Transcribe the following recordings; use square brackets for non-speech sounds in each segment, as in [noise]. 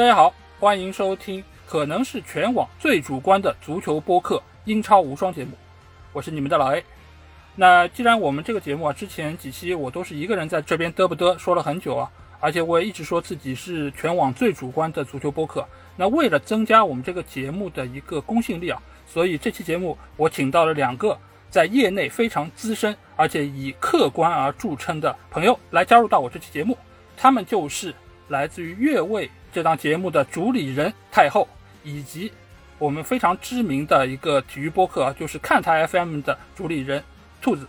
大家好，欢迎收听可能是全网最主观的足球播客《英超无双》节目，我是你们的老 A。那既然我们这个节目啊，之前几期我都是一个人在这边嘚不嘚说了很久啊，而且我也一直说自己是全网最主观的足球播客。那为了增加我们这个节目的一个公信力啊，所以这期节目我请到了两个在业内非常资深，而且以客观而著称的朋友来加入到我这期节目，他们就是来自于越位。这档节目的主理人太后，以及我们非常知名的一个体育播客啊，就是看台 FM 的主理人兔子。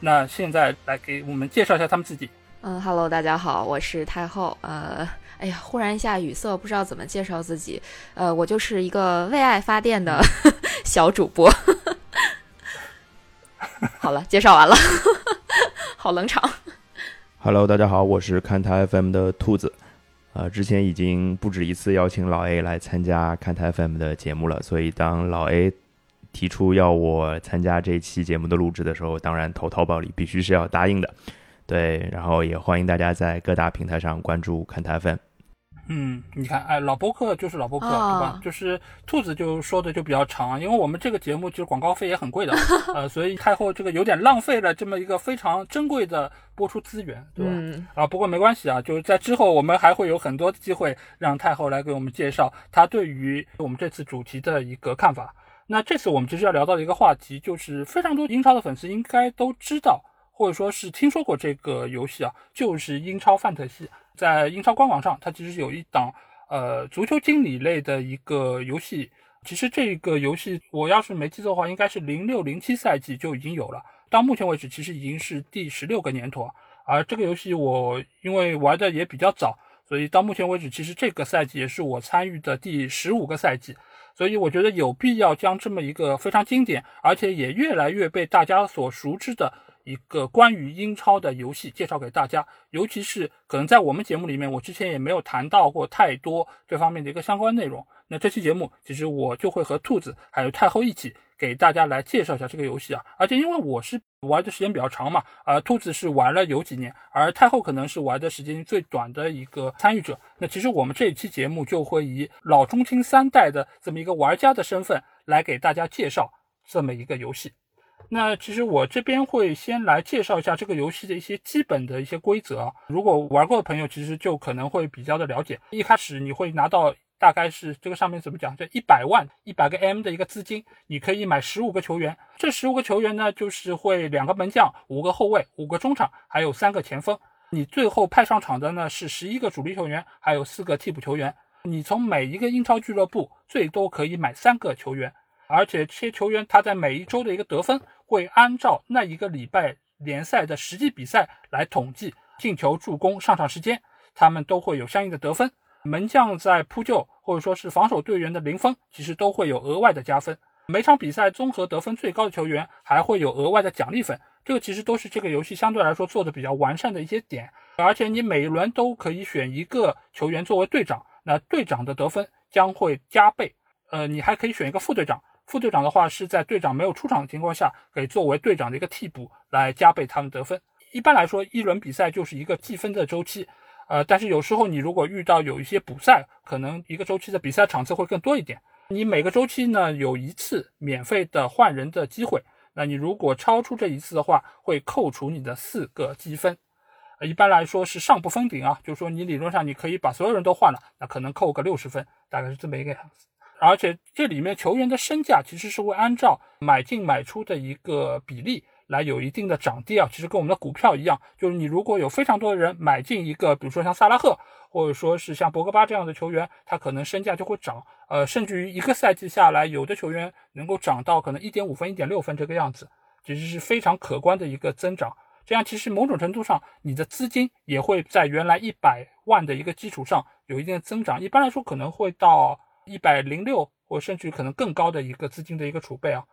那现在来给我们介绍一下他们自己。嗯，Hello，大家好，我是太后。呃，哎呀，忽然一下语塞，不知道怎么介绍自己。呃，我就是一个为爱发电的 [laughs] 小主播。[laughs] 好了，介绍完了，[laughs] 好冷场。Hello，大家好，我是看台 FM 的兔子。呃，之前已经不止一次邀请老 A 来参加看台 FM 的节目了，所以当老 A 提出要我参加这期节目的录制的时候，当然投桃报李，必须是要答应的。对，然后也欢迎大家在各大平台上关注看台 FM。嗯，你看，哎，老播客就是老播客，对吧？就是兔子就说的就比较长，因为我们这个节目其实广告费也很贵的，[laughs] 呃，所以太后这个有点浪费了这么一个非常珍贵的播出资源，对吧？啊，不过没关系啊，就是在之后我们还会有很多机会让太后来给我们介绍他对于我们这次主题的一个看法。那这次我们其实要聊到的一个话题，就是非常多英超的粉丝应该都知道，或者说是听说过这个游戏啊，就是英超范特西。在英超官网上，它其实有一档呃足球经理类的一个游戏。其实这个游戏，我要是没记错的话，应该是零六零七赛季就已经有了。到目前为止，其实已经是第十六个年头。而这个游戏我因为玩的也比较早，所以到目前为止，其实这个赛季也是我参与的第十五个赛季。所以我觉得有必要将这么一个非常经典，而且也越来越被大家所熟知的。一个关于英超的游戏介绍给大家，尤其是可能在我们节目里面，我之前也没有谈到过太多这方面的一个相关内容。那这期节目其实我就会和兔子还有太后一起给大家来介绍一下这个游戏啊。而且因为我是玩的时间比较长嘛，呃，兔子是玩了有几年，而太后可能是玩的时间最短的一个参与者。那其实我们这一期节目就会以老中青三代的这么一个玩家的身份来给大家介绍这么一个游戏。那其实我这边会先来介绍一下这个游戏的一些基本的一些规则。如果玩过的朋友，其实就可能会比较的了解。一开始你会拿到大概是这个上面怎么讲，这一百万一百个 M 的一个资金，你可以买十五个球员。这十五个球员呢，就是会两个门将、五个后卫、五个中场，还有三个前锋。你最后派上场的呢是十一个主力球员，还有四个替补球员。你从每一个英超俱乐部最多可以买三个球员，而且这些球员他在每一周的一个得分。会按照那一个礼拜联赛的实际比赛来统计进球、助攻、上场时间，他们都会有相应的得分。门将在扑救或者说是防守队员的零封，其实都会有额外的加分。每场比赛综合得分最高的球员还会有额外的奖励分。这个其实都是这个游戏相对来说做的比较完善的一些点。而且你每一轮都可以选一个球员作为队长，那队长的得分将会加倍。呃，你还可以选一个副队长。副队长的话是在队长没有出场的情况下，可以作为队长的一个替补来加倍他们得分。一般来说，一轮比赛就是一个计分的周期，呃，但是有时候你如果遇到有一些补赛，可能一个周期的比赛场次会更多一点。你每个周期呢有一次免费的换人的机会，那你如果超出这一次的话，会扣除你的四个积分。呃，一般来说是上不封顶啊，就是说你理论上你可以把所有人都换了，那可能扣个六十分，大概是这么一个样子。而且这里面球员的身价其实是会按照买进买出的一个比例来有一定的涨跌啊，其实跟我们的股票一样，就是你如果有非常多的人买进一个，比如说像萨拉赫，或者说是像博格巴这样的球员，他可能身价就会涨，呃，甚至于一个赛季下来，有的球员能够涨到可能一点五分、一点六分这个样子，其实是非常可观的一个增长。这样其实某种程度上，你的资金也会在原来一百万的一个基础上有一定的增长，一般来说可能会到。一百零六，或甚至可能更高的一个资金的一个储备啊！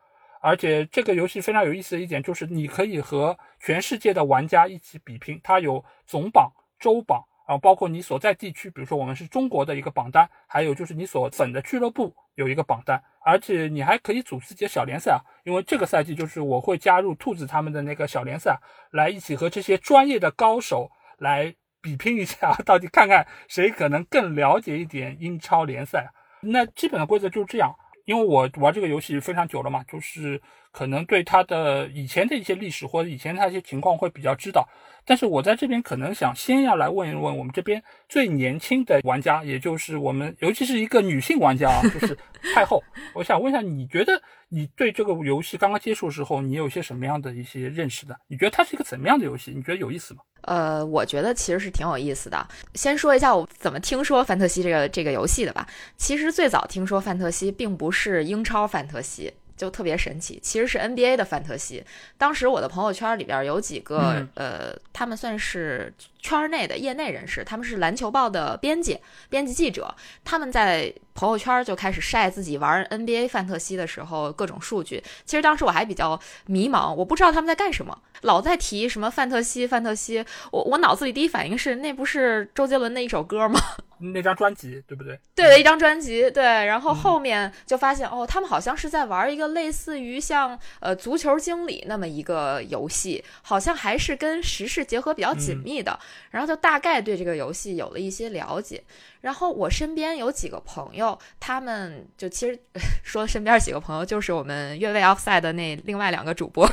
而且这个游戏非常有意思的一点就是，你可以和全世界的玩家一起比拼。它有总榜、周榜啊，包括你所在地区，比如说我们是中国的一个榜单，还有就是你所粉的俱乐部有一个榜单。而且你还可以组自己的小联赛啊，因为这个赛季就是我会加入兔子他们的那个小联赛，来一起和这些专业的高手来。比拼一下，[laughs] 到底看看谁可能更了解一点英超联赛。那基本的规则就是这样。因为我玩这个游戏非常久了嘛，就是可能对他的以前的一些历史或者以前它一些情况会比较知道。但是我在这边可能想先要来问一问我们这边最年轻的玩家，也就是我们，尤其是一个女性玩家啊，就是 [laughs] 太后。我想问一下，你觉得你对这个游戏刚刚接触的时候，你有些什么样的一些认识的？你觉得它是一个怎么样的游戏？你觉得有意思吗？呃，我觉得其实是挺有意思的。先说一下我怎么听说范特西这个这个游戏的吧。其实最早听说范特西并不是英超范特西，就特别神奇，其实是 NBA 的范特西。当时我的朋友圈里边有几个呃，他们算是圈内的业内人士，他们是篮球报的编辑、编辑记者，他们在。朋友圈就开始晒自己玩 NBA 范特西的时候各种数据。其实当时我还比较迷茫，我不知道他们在干什么，老在提什么范特西，范特西。我我脑子里第一反应是，那不是周杰伦的一首歌吗？[laughs] 那张专辑对不对？对的一张专辑，对。然后后面就发现，哦，他们好像是在玩一个类似于像呃足球经理那么一个游戏，好像还是跟时事结合比较紧密的。然后就大概对这个游戏有了一些了解。然后我身边有几个朋友，他们就其实 [laughs] 说身边几个朋友就是我们越位 offside 的那另外两个主播。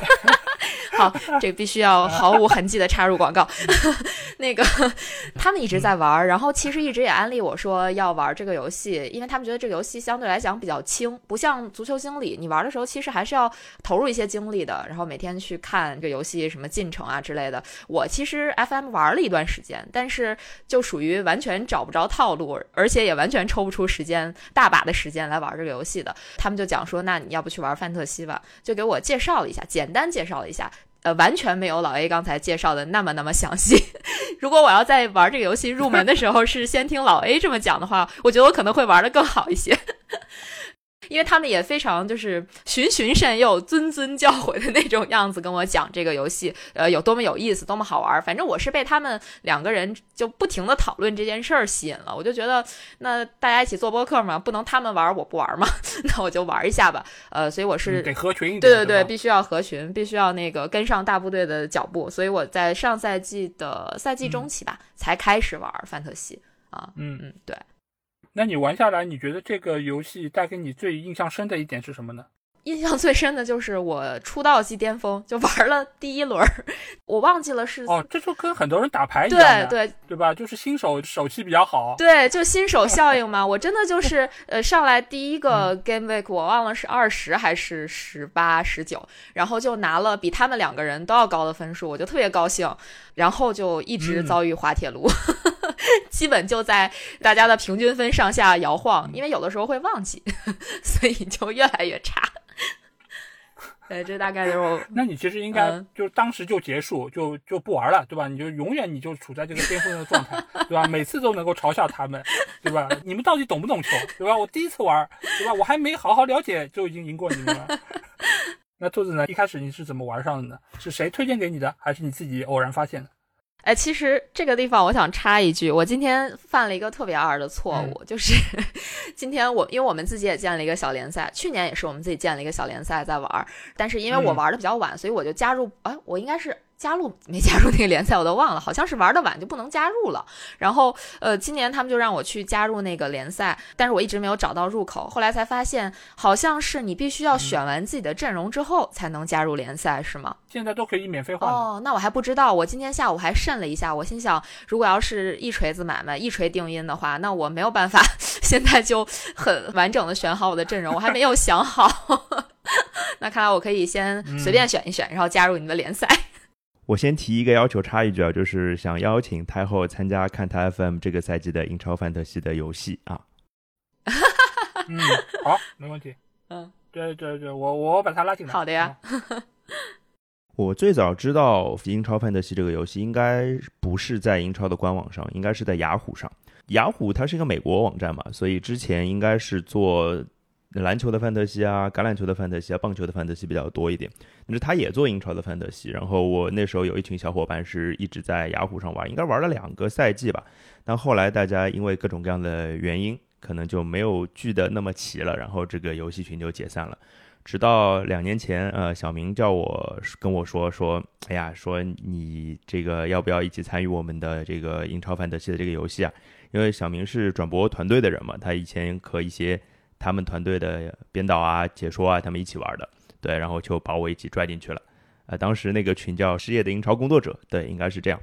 [laughs] 好，这必须要毫无痕迹的插入广告。[laughs] 那个他们一直在玩，然后其实一直也安利我说要玩这个游戏，因为他们觉得这个游戏相对来讲比较轻，不像足球经理，你玩的时候其实还是要投入一些精力的，然后每天去看这个游戏什么进程啊之类的。我其实 FM 玩了一段时间，但是就属于完全找不着套路，而且也完全抽不出时间，大把的时间来玩这个游戏的。他们就讲说，那你要不去玩范特西吧？就给我介绍了一下，简单介绍了一下。呃，完全没有老 A 刚才介绍的那么那么详细。[laughs] 如果我要在玩这个游戏入门的时候是先听老 A 这么讲的话，我觉得我可能会玩的更好一些。因为他们也非常就是循循善诱、[laughs] 谆谆教诲的那种样子跟我讲这个游戏，呃，有多么有意思，多么好玩。反正我是被他们两个人就不停的讨论这件事儿吸引了。我就觉得，那大家一起做播客嘛，不能他们玩我不玩嘛，[laughs] 那我就玩一下吧。呃，所以我是得合群一点，对对对，必须要合群，必须要那个跟上大部队的脚步。所以我在上赛季的赛季中期吧，才开始玩范特西啊。嗯嗯，对。那你玩下来，你觉得这个游戏带给你最印象深的一点是什么呢？印象最深的就是我出道即巅峰，就玩了第一轮，我忘记了是哦，这就跟很多人打牌一样，对对对吧？就是新手手气比较好，对，就新手效应嘛。我真的就是呃，上来第一个 game week，我忘了是二十还是十八、十九，然后就拿了比他们两个人都要高的分数，我就特别高兴，然后就一直遭遇滑铁卢，[laughs] 基本就在大家的平均分上下摇晃，因为有的时候会忘记，[laughs] 所以就越来越差。对，这大概就是我。[laughs] 那你其实应该就当时就结束，就就不玩了，对吧？你就永远你就处在这个巅峰的状态，对吧？每次都能够嘲笑他们，对吧？你们到底懂不懂球，对吧？我第一次玩，对吧？我还没好好了解就已经赢过你们了。那兔子呢？一开始你是怎么玩上的呢？是谁推荐给你的，还是你自己偶然发现的？哎，其实这个地方我想插一句，我今天犯了一个特别二的错误，就是 [laughs] 今天我因为我们自己也建了一个小联赛，去年也是我们自己建了一个小联赛在玩，但是因为我玩的比较晚，所以我就加入，哎，我应该是。加入没加入那个联赛我都忘了，好像是玩的晚就不能加入了。然后呃，今年他们就让我去加入那个联赛，但是我一直没有找到入口。后来才发现，好像是你必须要选完自己的阵容之后才能加入联赛，是吗？现在都可以免费换哦。那我还不知道，我今天下午还慎了一下，我心想，如果要是一锤子买卖、一锤定音的话，那我没有办法 [laughs] 现在就很完整的选好我的阵容，我还没有想好。[laughs] 那看来我可以先随便选一选，然后加入你们的联赛。我先提一个要求，插一句啊，就是想邀请太后参加看台 FM 这个赛季的英超范特西的游戏啊。嗯，好，没问题。[laughs] 嗯，对对对，我我把他拉进来。好的呀。[laughs] 我最早知道英超范特西这个游戏，应该不是在英超的官网上，应该是在雅虎上。雅虎它是一个美国网站嘛，所以之前应该是做。篮球的范特西啊，橄榄球的范特西啊，棒球的范特西比较多一点。但是他也做英超的范特西。然后我那时候有一群小伙伴是一直在雅虎上玩，应该玩了两个赛季吧。但后来大家因为各种各样的原因，可能就没有聚得那么齐了，然后这个游戏群就解散了。直到两年前，呃，小明叫我跟我说说，哎呀，说你这个要不要一起参与我们的这个英超范德西的这个游戏啊？因为小明是转播团队的人嘛，他以前和一些他们团队的编导啊、解说啊，他们一起玩的，对，然后就把我一起拽进去了。呃，当时那个群叫失业的英超工作者，对，应该是这样。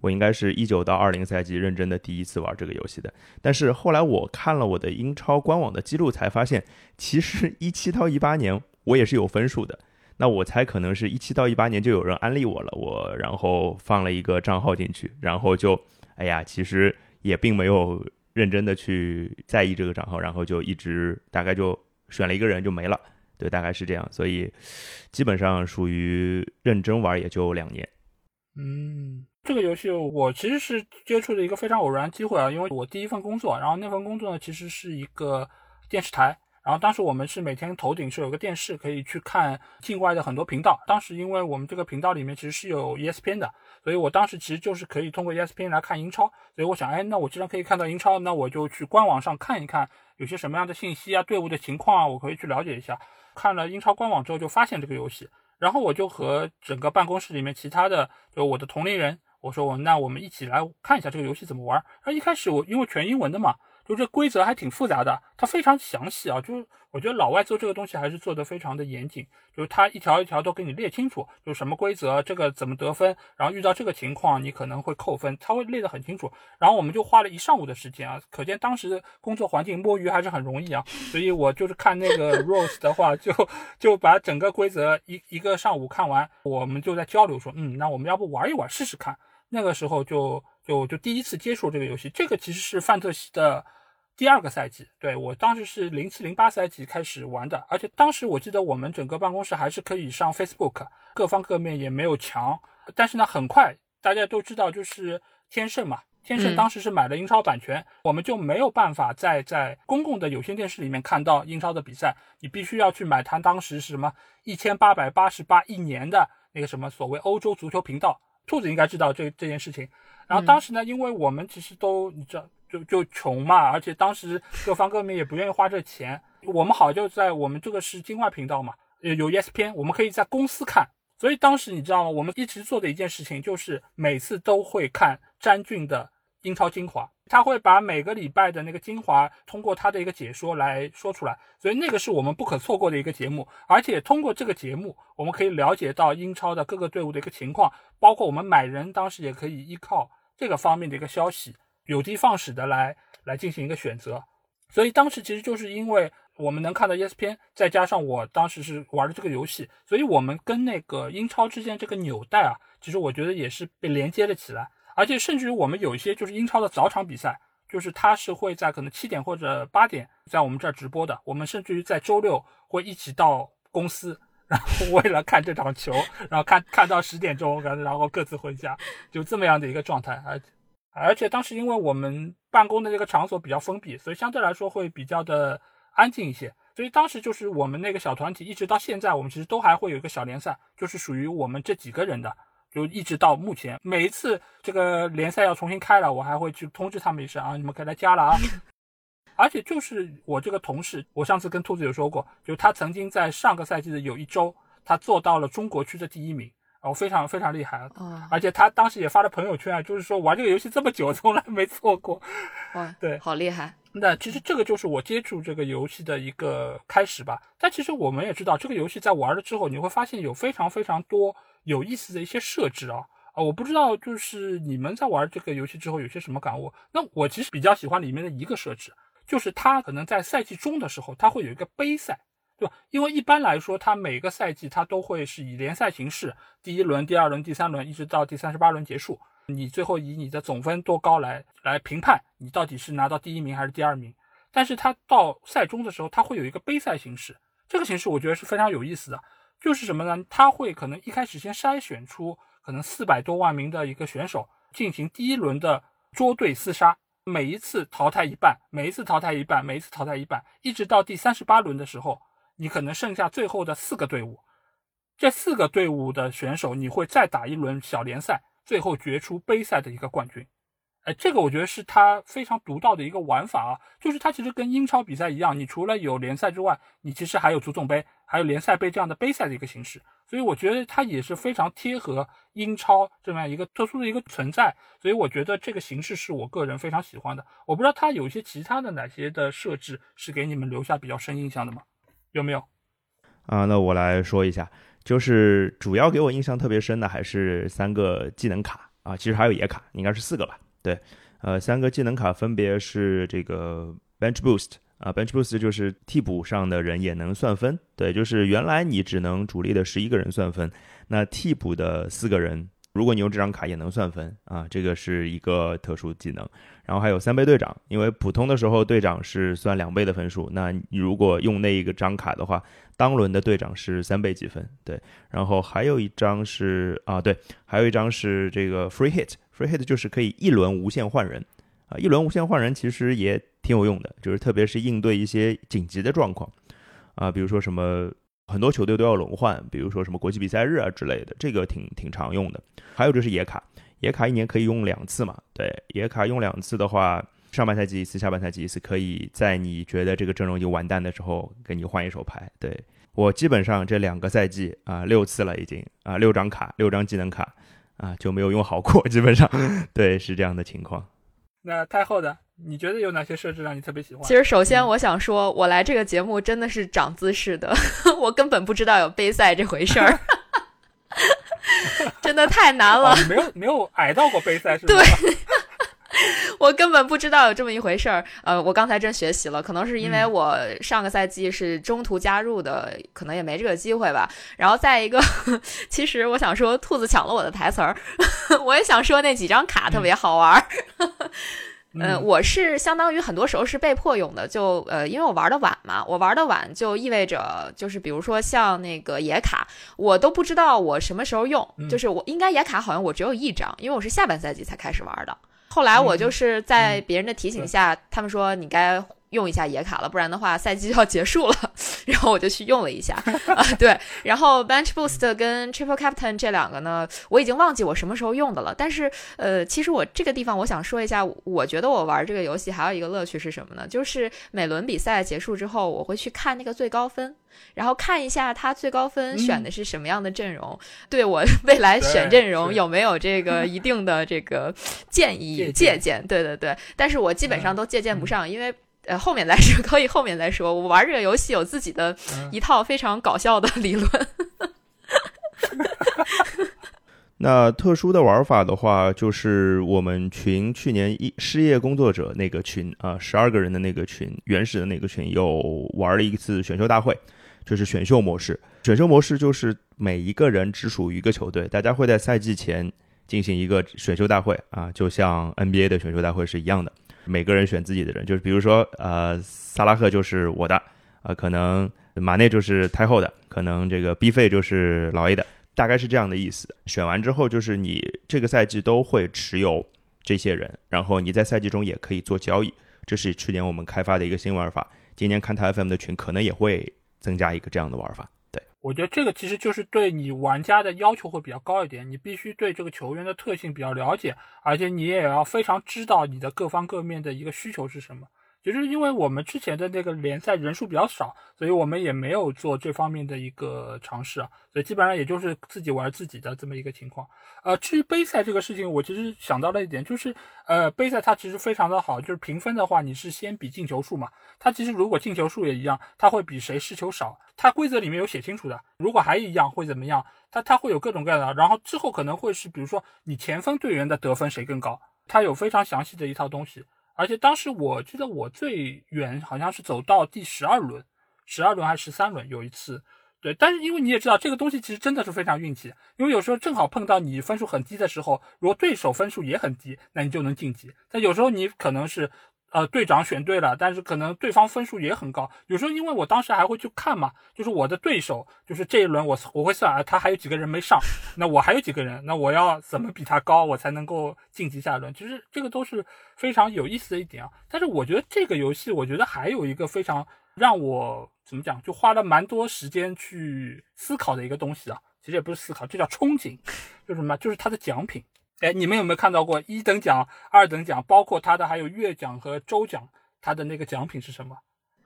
我应该是一九到二零赛季认真的第一次玩这个游戏的，但是后来我看了我的英超官网的记录，才发现其实 [laughs] 一七到一八年我也是有分数的。那我猜可能是一七到一八年就有人安利我了，我然后放了一个账号进去，然后就哎呀，其实也并没有认真的去在意这个账号，然后就一直大概就选了一个人就没了，对，大概是这样，所以基本上属于认真玩也就两年。嗯。这个游戏我其实是接触的一个非常偶然机会啊，因为我第一份工作，然后那份工作呢其实是一个电视台，然后当时我们是每天头顶是有个电视可以去看境外的很多频道。当时因为我们这个频道里面其实是有 ESPN 的，所以我当时其实就是可以通过 ESPN 来看英超。所以我想，哎，那我既然可以看到英超，那我就去官网上看一看有些什么样的信息啊，队伍的情况啊，我可以去了解一下。看了英超官网之后，就发现这个游戏，然后我就和整个办公室里面其他的就我的同龄人。我说我那我们一起来看一下这个游戏怎么玩。那一开始我因为全英文的嘛，就这规则还挺复杂的，它非常详细啊。就是我觉得老外做这个东西还是做得非常的严谨，就是他一条一条都给你列清楚，就什么规则，这个怎么得分，然后遇到这个情况你可能会扣分，他会列得很清楚。然后我们就花了一上午的时间啊，可见当时的工作环境摸鱼还是很容易啊。所以我就是看那个 [laughs] Rose 的话，就就把整个规则一一个上午看完，我们就在交流说，嗯，那我们要不玩一玩试试看。那个时候就就就第一次接触这个游戏，这个其实是范特西的第二个赛季，对我当时是零七零八赛季开始玩的，而且当时我记得我们整个办公室还是可以上 Facebook，各方各面也没有墙，但是呢，很快大家都知道就是天盛嘛，天盛当时是买了英超版权，我们就没有办法再在公共的有线电视里面看到英超的比赛，你必须要去买它当时是什么一千八百八十八一年的那个什么所谓欧洲足球频道。兔子应该知道这这件事情，然后当时呢，因为我们其实都你知道，就就穷嘛，而且当时各方各面也不愿意花这钱。我们好就在我们这个是境外频道嘛，有 ESPN，我们可以在公司看。所以当时你知道吗？我们一直做的一件事情就是每次都会看詹俊的英超精华。他会把每个礼拜的那个精华通过他的一个解说来说出来，所以那个是我们不可错过的一个节目。而且通过这个节目，我们可以了解到英超的各个队伍的一个情况，包括我们买人当时也可以依靠这个方面的一个消息，有的放矢的来来进行一个选择。所以当时其实就是因为我们能看到 ESPN，再加上我当时是玩的这个游戏，所以我们跟那个英超之间这个纽带啊，其实我觉得也是被连接了起来。而且甚至于我们有一些就是英超的早场比赛，就是它是会在可能七点或者八点在我们这儿直播的。我们甚至于在周六会一起到公司，然后为了看这场球，然后看看到十点钟，然后各自回家，就这么样的一个状态。而而且当时因为我们办公的这个场所比较封闭，所以相对来说会比较的安静一些。所以当时就是我们那个小团体，一直到现在，我们其实都还会有一个小联赛，就是属于我们这几个人的。就一直到目前，每一次这个联赛要重新开了，我还会去通知他们一声啊，你们可以来加了啊。而且就是我这个同事，我上次跟兔子有说过，就他曾经在上个赛季的有一周，他做到了中国区的第一名，哦，非常非常厉害啊。而且他当时也发了朋友圈啊，就是说玩这个游戏这么久，从来没错过。哇，对，好厉害。那其实这个就是我接触这个游戏的一个开始吧。但其实我们也知道，这个游戏在玩了之后，你会发现有非常非常多。有意思的一些设置啊啊，我不知道，就是你们在玩这个游戏之后有些什么感悟？那我其实比较喜欢里面的一个设置，就是他可能在赛季中的时候，他会有一个杯赛，对吧？因为一般来说，他每个赛季它都会是以联赛形式，第一轮、第二轮、第三轮，一直到第三十八轮结束，你最后以你的总分多高来来评判你到底是拿到第一名还是第二名。但是他到赛中的时候，他会有一个杯赛形式，这个形式我觉得是非常有意思的。就是什么呢？他会可能一开始先筛选出可能四百多万名的一个选手，进行第一轮的捉对厮杀，每一次淘汰一半，每一次淘汰一半，每一次淘汰一半，一直到第三十八轮的时候，你可能剩下最后的四个队伍，这四个队伍的选手，你会再打一轮小联赛，最后决出杯赛的一个冠军。哎，这个我觉得是他非常独到的一个玩法啊，就是他其实跟英超比赛一样，你除了有联赛之外，你其实还有足总杯。还有联赛杯这样的杯赛的一个形式。所以我觉得它也是非常贴合英超这么样一个特殊的一个存在，所以我觉得这个形式是我个人非常喜欢的。我不知道它有一些其他的哪些的设置是给你们留下比较深印象的吗？有没有？啊，那我来说一下，就是主要给我印象特别深的还是三个技能卡啊，其实还有野卡，应该是四个吧？对，呃，三个技能卡分别是这个 Bench Boost。啊，bench boost 就是替补上的人也能算分，对，就是原来你只能主力的十一个人算分，那替补的四个人，如果你用这张卡也能算分啊，这个是一个特殊技能。然后还有三倍队长，因为普通的时候队长是算两倍的分数，那你如果用那一个张卡的话，当轮的队长是三倍积分，对。然后还有一张是啊，对，还有一张是这个 free hit，free hit 就是可以一轮无限换人。啊，一轮无限换人其实也挺有用的，就是特别是应对一些紧急的状况，啊，比如说什么很多球队都要轮换，比如说什么国际比赛日啊之类的，这个挺挺常用的。还有就是野卡，野卡一年可以用两次嘛？对，野卡用两次的话，上半赛季一次，下半赛季一次，可以在你觉得这个阵容已经完蛋的时候给你换一手牌。对我基本上这两个赛季啊六次了已经啊六张卡六张技能卡啊就没有用好过，基本上对是这样的情况。那太后的，你觉得有哪些设置让你特别喜欢？其实，首先我想说，我来这个节目真的是长姿势的，[laughs] 我根本不知道有杯赛这回事儿，[laughs] 真的太难了。没有没有矮到过杯赛是吧？对。[laughs] 我根本不知道有这么一回事儿，呃，我刚才真学习了，可能是因为我上个赛季是中途加入的，可能也没这个机会吧。然后再一个，其实我想说，兔子抢了我的台词儿，我也想说那几张卡特别好玩儿。嗯，我是相当于很多时候是被迫用的，就呃，因为我玩的晚嘛，我玩的晚就意味着就是比如说像那个野卡，我都不知道我什么时候用，就是我应该野卡好像我只有一张，因为我是下半赛季才开始玩的。后来我就是在别人的提醒下，他们说你该用一下野卡了，不然的话赛季就要结束了。然后我就去用了一下 [laughs] 啊，对。然后 Bench Boost 跟 Triple Captain 这两个呢，我已经忘记我什么时候用的了。但是呃，其实我这个地方我想说一下，我觉得我玩这个游戏还有一个乐趣是什么呢？就是每轮比赛结束之后，我会去看那个最高分。然后看一下他最高分选的是什么样的阵容，对我 [laughs] 未来选阵容有没有这个一定的这个建议借鉴？对对对，但是我基本上都借鉴不上，因为呃后面再说，[laughs] 可以后面再说。我玩这个游戏有自己的一套非常搞笑的理论。[laughs] [laughs] 那特殊的玩法的话，就是我们群去年一失业工作者那个群啊，十二个人的那个群，原始的那个群，又玩了一次选秀大会。就是选秀模式，选秀模式就是每一个人只属于一个球队，大家会在赛季前进行一个选秀大会啊，就像 NBA 的选秀大会是一样的，每个人选自己的人，就是比如说呃，萨拉赫就是我的，呃，可能马内就是太后的，可能这个 B 费就是老 A 的，大概是这样的意思。选完之后，就是你这个赛季都会持有这些人，然后你在赛季中也可以做交易，这是去年我们开发的一个新玩法。今年看台 FM 的群可能也会。增加一个这样的玩法，我觉得这个其实就是对你玩家的要求会比较高一点，你必须对这个球员的特性比较了解，而且你也要非常知道你的各方各面的一个需求是什么。就是因为我们之前的那个联赛人数比较少，所以我们也没有做这方面的一个尝试啊，所以基本上也就是自己玩自己的这么一个情况。呃，至于杯赛这个事情，我其实想到了一点，就是呃，杯赛它其实非常的好，就是评分的话，你是先比进球数嘛，它其实如果进球数也一样，它会比谁失球少，它规则里面有写清楚的。如果还一样会怎么样？它它会有各种各样的，然后之后可能会是比如说你前锋队员的得分谁更高，它有非常详细的一套东西。而且当时我记得我最远好像是走到第十二轮，十二轮还是十三轮有一次，对。但是因为你也知道这个东西其实真的是非常运气，因为有时候正好碰到你分数很低的时候，如果对手分数也很低，那你就能晋级。但有时候你可能是。呃，队长选对了，但是可能对方分数也很高。有时候因为我当时还会去看嘛，就是我的对手，就是这一轮我我会算啊，他还有几个人没上，那我还有几个人，那我要怎么比他高，我才能够晋级下一轮？其实这个都是非常有意思的一点啊。但是我觉得这个游戏，我觉得还有一个非常让我怎么讲，就花了蛮多时间去思考的一个东西啊。其实也不是思考，这叫憧憬，就是什么？就是它的奖品。哎，你们有没有看到过一等奖、二等奖，包括它的还有月奖和周奖，它的那个奖品是什么？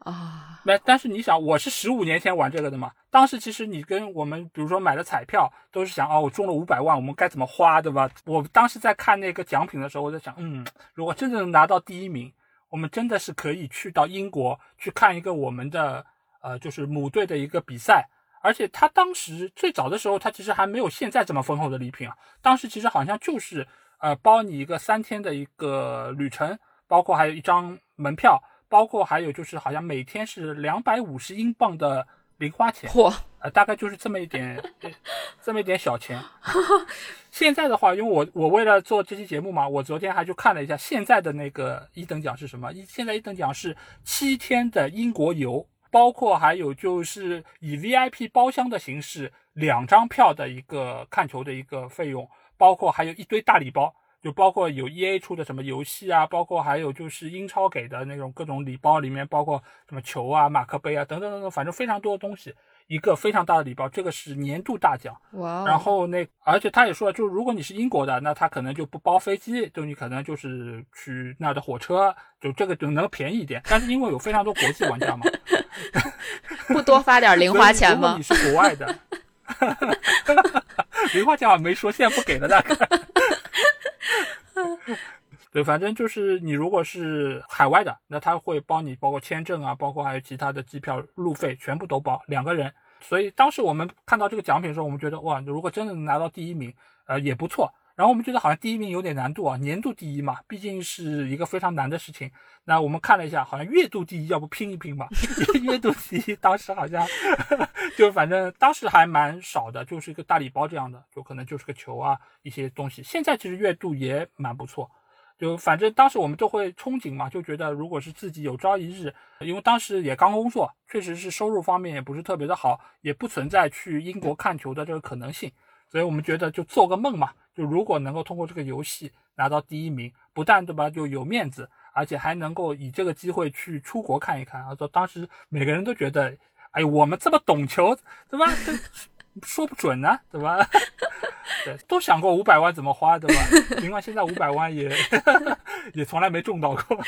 啊。那但是你想，我是十五年前玩这个的嘛，当时其实你跟我们比如说买了彩票都是想，哦，我中了五百万，我们该怎么花，对吧？我当时在看那个奖品的时候，我在想，嗯，如果真的能拿到第一名，我们真的是可以去到英国去看一个我们的呃，就是母队的一个比赛。而且他当时最早的时候，他其实还没有现在这么丰厚的礼品啊。当时其实好像就是呃，包你一个三天的一个旅程，包括还有一张门票，包括还有就是好像每天是两百五十英镑的零花钱。嚯，呃，大概就是这么一点，这么一点小钱。[laughs] 现在的话，因为我我为了做这期节目嘛，我昨天还去看了一下现在的那个一等奖是什么。一现在一等奖是七天的英国游。包括还有就是以 VIP 包厢的形式，两张票的一个看球的一个费用，包括还有一堆大礼包，就包括有 EA 出的什么游戏啊，包括还有就是英超给的那种各种礼包，里面包括什么球啊、马克杯啊等等等等，反正非常多的东西。一个非常大的礼包，这个是年度大奖。哇！然后那，而且他也说了，就是如果你是英国的，那他可能就不包飞机，就你可能就是去那儿的火车，就这个就能便宜一点。但是因为有非常多国际玩家嘛，[laughs] 不多发点零花钱吗？你是国外的，[laughs] 零花钱我没说，现在不给了大概。[laughs] 对，反正就是你如果是海外的，那他会帮你包括签证啊，包括还有其他的机票、路费，全部都包两个人。所以当时我们看到这个奖品的时候，我们觉得哇，如果真的能拿到第一名，呃，也不错。然后我们觉得好像第一名有点难度啊，年度第一嘛，毕竟是一个非常难的事情。那我们看了一下，好像月度第一，要不拼一拼吧？[laughs] 月度第一当时好像就反正当时还蛮少的，就是一个大礼包这样的，就可能就是个球啊一些东西。现在其实月度也蛮不错。就反正当时我们都会憧憬嘛，就觉得如果是自己有朝一日，因为当时也刚工作，确实是收入方面也不是特别的好，也不存在去英国看球的这个可能性，所以我们觉得就做个梦嘛，就如果能够通过这个游戏拿到第一名，不但对吧就有面子，而且还能够以这个机会去出国看一看。啊，说当时每个人都觉得，哎，我们这么懂球，对吧？这说不准呢，对吧？[laughs] 对，都想过五百万怎么花，对吧？尽管现在五百万也 [laughs] 也从来没中到过，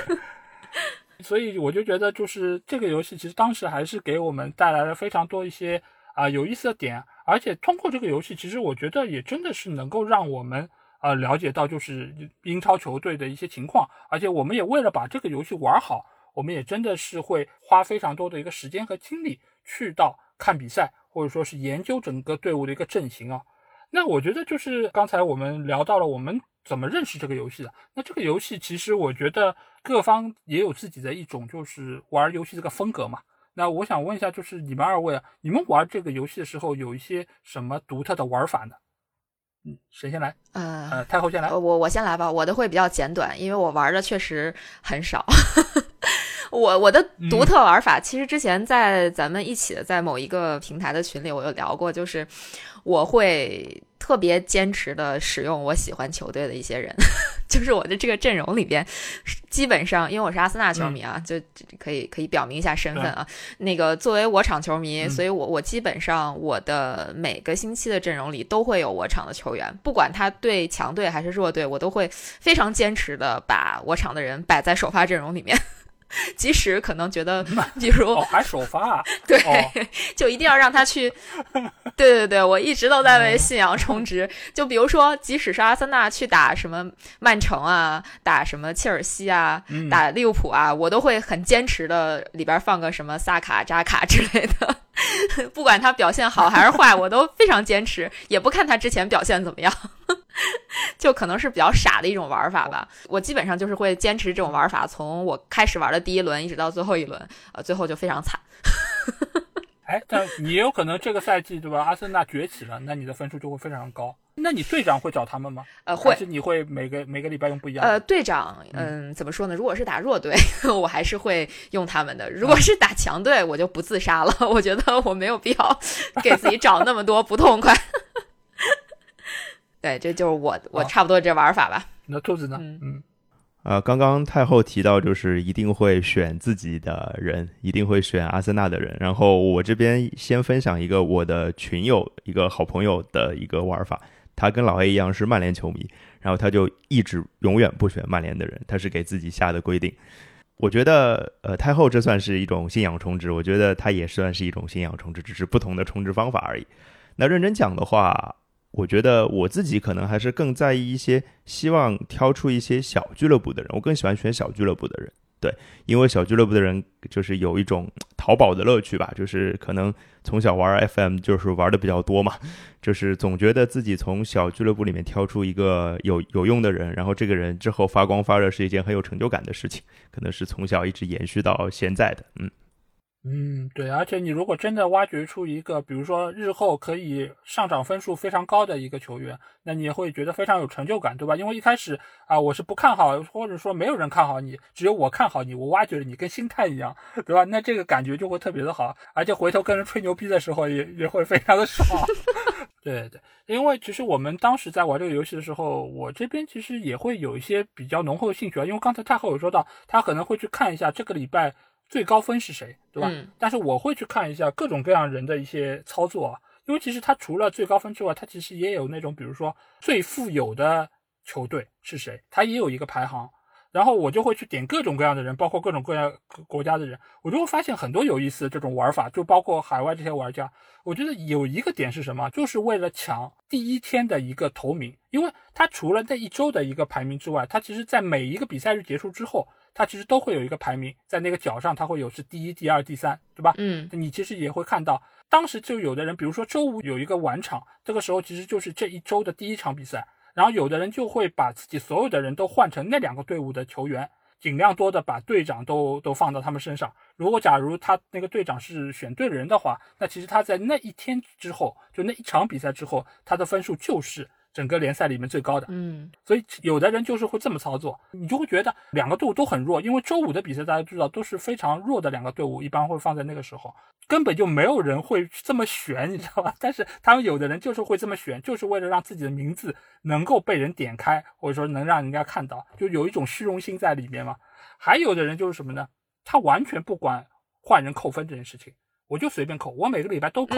[laughs] 所以我就觉得，就是这个游戏其实当时还是给我们带来了非常多一些啊有意思的点，而且通过这个游戏，其实我觉得也真的是能够让我们呃了解到就是英超球队的一些情况，而且我们也为了把这个游戏玩好，我们也真的是会花非常多的一个时间和精力去到看比赛。或者说是研究整个队伍的一个阵型啊，那我觉得就是刚才我们聊到了我们怎么认识这个游戏的。那这个游戏其实我觉得各方也有自己的一种就是玩游戏这个风格嘛。那我想问一下，就是你们二位啊，你们玩这个游戏的时候有一些什么独特的玩法呢？嗯，谁先来？呃呃，太后先来。我我先来吧，我的会比较简短，因为我玩的确实很少。[laughs] 我我的独特玩法，其实之前在咱们一起的在某一个平台的群里，我有聊过，就是我会特别坚持的使用我喜欢球队的一些人，[laughs] 就是我的这个阵容里边，基本上因为我是阿森纳球迷啊，就可以可以表明一下身份啊。那个作为我场球迷，所以我我基本上我的每个星期的阵容里都会有我场的球员，不管他对强队还是弱队，我都会非常坚持的把我场的人摆在首发阵容里面。[laughs] 即使可能觉得，[laughs] 比如还首发，[laughs] 对，就一定要让他去。对对对，我一直都在为信仰充值。就比如说，即使是阿森纳去打什么曼城啊，打什么切尔西啊，打利物浦啊，我都会很坚持的，里边放个什么萨卡、扎卡之类的。不管他表现好还是坏，我都非常坚持，也不看他之前表现怎么样。[laughs] 就可能是比较傻的一种玩法吧。我基本上就是会坚持这种玩法，从我开始玩的第一轮一直到最后一轮，呃，最后就非常惨。[laughs] 哎，但你也有可能这个赛季对吧？阿森纳崛起了，那你的分数就会非常高。那你队长会找他们吗？呃，会。是你会每个每个礼拜用不一样？呃，队长，嗯，怎么说呢？如果是打弱队，[laughs] 我还是会用他们的；如果是打强队，我就不自杀了。我觉得我没有必要给自己找那么多不痛快。对，这就是我我差不多这玩法吧。那兔子呢？嗯，呃，刚刚太后提到，就是一定会选自己的人，一定会选阿森纳的人。然后我这边先分享一个我的群友一个好朋友的一个玩法，他跟老 A 一样是曼联球迷，然后他就一直永远不选曼联的人，他是给自己下的规定。我觉得，呃，太后这算是一种信仰充值，我觉得他也算是一种信仰充值，只是不同的充值方法而已。那认真讲的话，我觉得我自己可能还是更在意一些，希望挑出一些小俱乐部的人，我更喜欢选小俱乐部的人。对，因为小俱乐部的人就是有一种淘宝的乐趣吧，就是可能从小玩 FM 就是玩的比较多嘛，就是总觉得自己从小俱乐部里面挑出一个有有用的人，然后这个人之后发光发热是一件很有成就感的事情，可能是从小一直延续到现在的，嗯。嗯，对，而且你如果真的挖掘出一个，比如说日后可以上涨分数非常高的一个球员，那你也会觉得非常有成就感，对吧？因为一开始啊，我是不看好，或者说没有人看好你，只有我看好你，我挖掘了你，跟星探一样，对吧？那这个感觉就会特别的好，而且回头跟人吹牛逼的时候也也会非常的爽。[laughs] 对对，因为其实我们当时在玩这个游戏的时候，我这边其实也会有一些比较浓厚的兴趣啊，因为刚才太后有说到，他可能会去看一下这个礼拜。最高分是谁，对吧？但是我会去看一下各种各样人的一些操作啊，因为其实他除了最高分之外，他其实也有那种，比如说最富有的球队是谁，他也有一个排行。然后我就会去点各种各样的人，包括各种各样国家的人，我就会发现很多有意思的这种玩法，就包括海外这些玩家。我觉得有一个点是什么，就是为了抢第一天的一个头名，因为他除了那一周的一个排名之外，他其实在每一个比赛日结束之后。它其实都会有一个排名，在那个角上，它会有是第一、第二、第三，对吧？嗯，你其实也会看到，当时就有的人，比如说周五有一个晚场，这个时候其实就是这一周的第一场比赛，然后有的人就会把自己所有的人都换成那两个队伍的球员，尽量多的把队长都都放到他们身上。如果假如他那个队长是选对人的话，那其实他在那一天之后，就那一场比赛之后，他的分数就是。整个联赛里面最高的，嗯，所以有的人就是会这么操作，你就会觉得两个队伍都很弱，因为周五的比赛大家知道都是非常弱的两个队伍，一般会放在那个时候，根本就没有人会这么选，你知道吧？但是他们有的人就是会这么选，就是为了让自己的名字能够被人点开，或者说能让人家看到，就有一种虚荣心在里面嘛。还有的人就是什么呢？他完全不管换人扣分这件事情，我就随便扣，我每个礼拜都扣，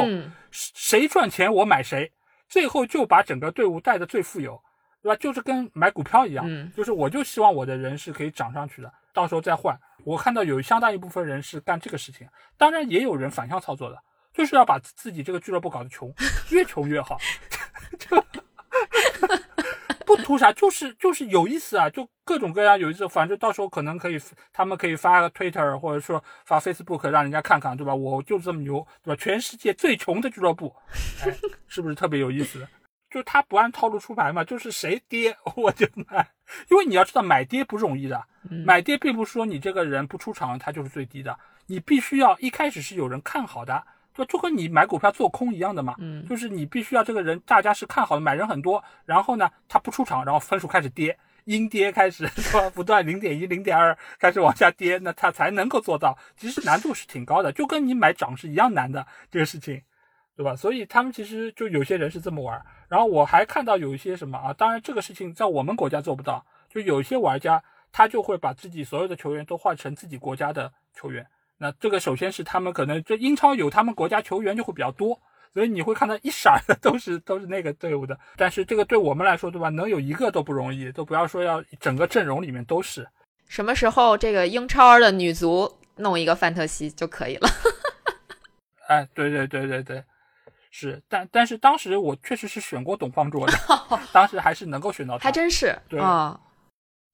谁赚钱我买谁。最后就把整个队伍带的最富有，对吧？就是跟买股票一样，就是我就希望我的人是可以涨上去的，到时候再换。我看到有相当一部分人是干这个事情，当然也有人反向操作的，就是要把自己这个俱乐部搞得穷，越穷越好。[laughs] 就不图啥，就是就是有意思啊，就各种各样有意思。反正到时候可能可以，他们可以发个 Twitter 或者说发 Facebook 让人家看看，对吧？我就这么牛，对吧？全世界最穷的俱乐部，哎，是不是特别有意思？就他不按套路出牌嘛，就是谁跌 [laughs] 我就买，因为你要知道买跌不容易的，买跌并不是说你这个人不出场他就是最低的，你必须要一开始是有人看好的。就就跟你买股票做空一样的嘛，嗯，就是你必须要这个人，大家是看好的，买人很多，然后呢，他不出场，然后分数开始跌，阴跌开始是吧？[laughs] 不断零点一、零点二开始往下跌，那他才能够做到。其实难度是挺高的，就跟你买涨是一样难的这个事情，对吧？所以他们其实就有些人是这么玩。然后我还看到有一些什么啊，当然这个事情在我们国家做不到，就有一些玩家他就会把自己所有的球员都换成自己国家的球员。那这个首先是他们可能这英超有他们国家球员就会比较多，所以你会看到一闪的都是都是那个队伍的。但是这个对我们来说，对吧？能有一个都不容易，都不要说要整个阵容里面都是。什么时候这个英超的女足弄一个范特西就可以了？[laughs] 哎，对对对对对，是。但但是当时我确实是选过董方卓的，[laughs] 当时还是能够选到他，还真是对啊。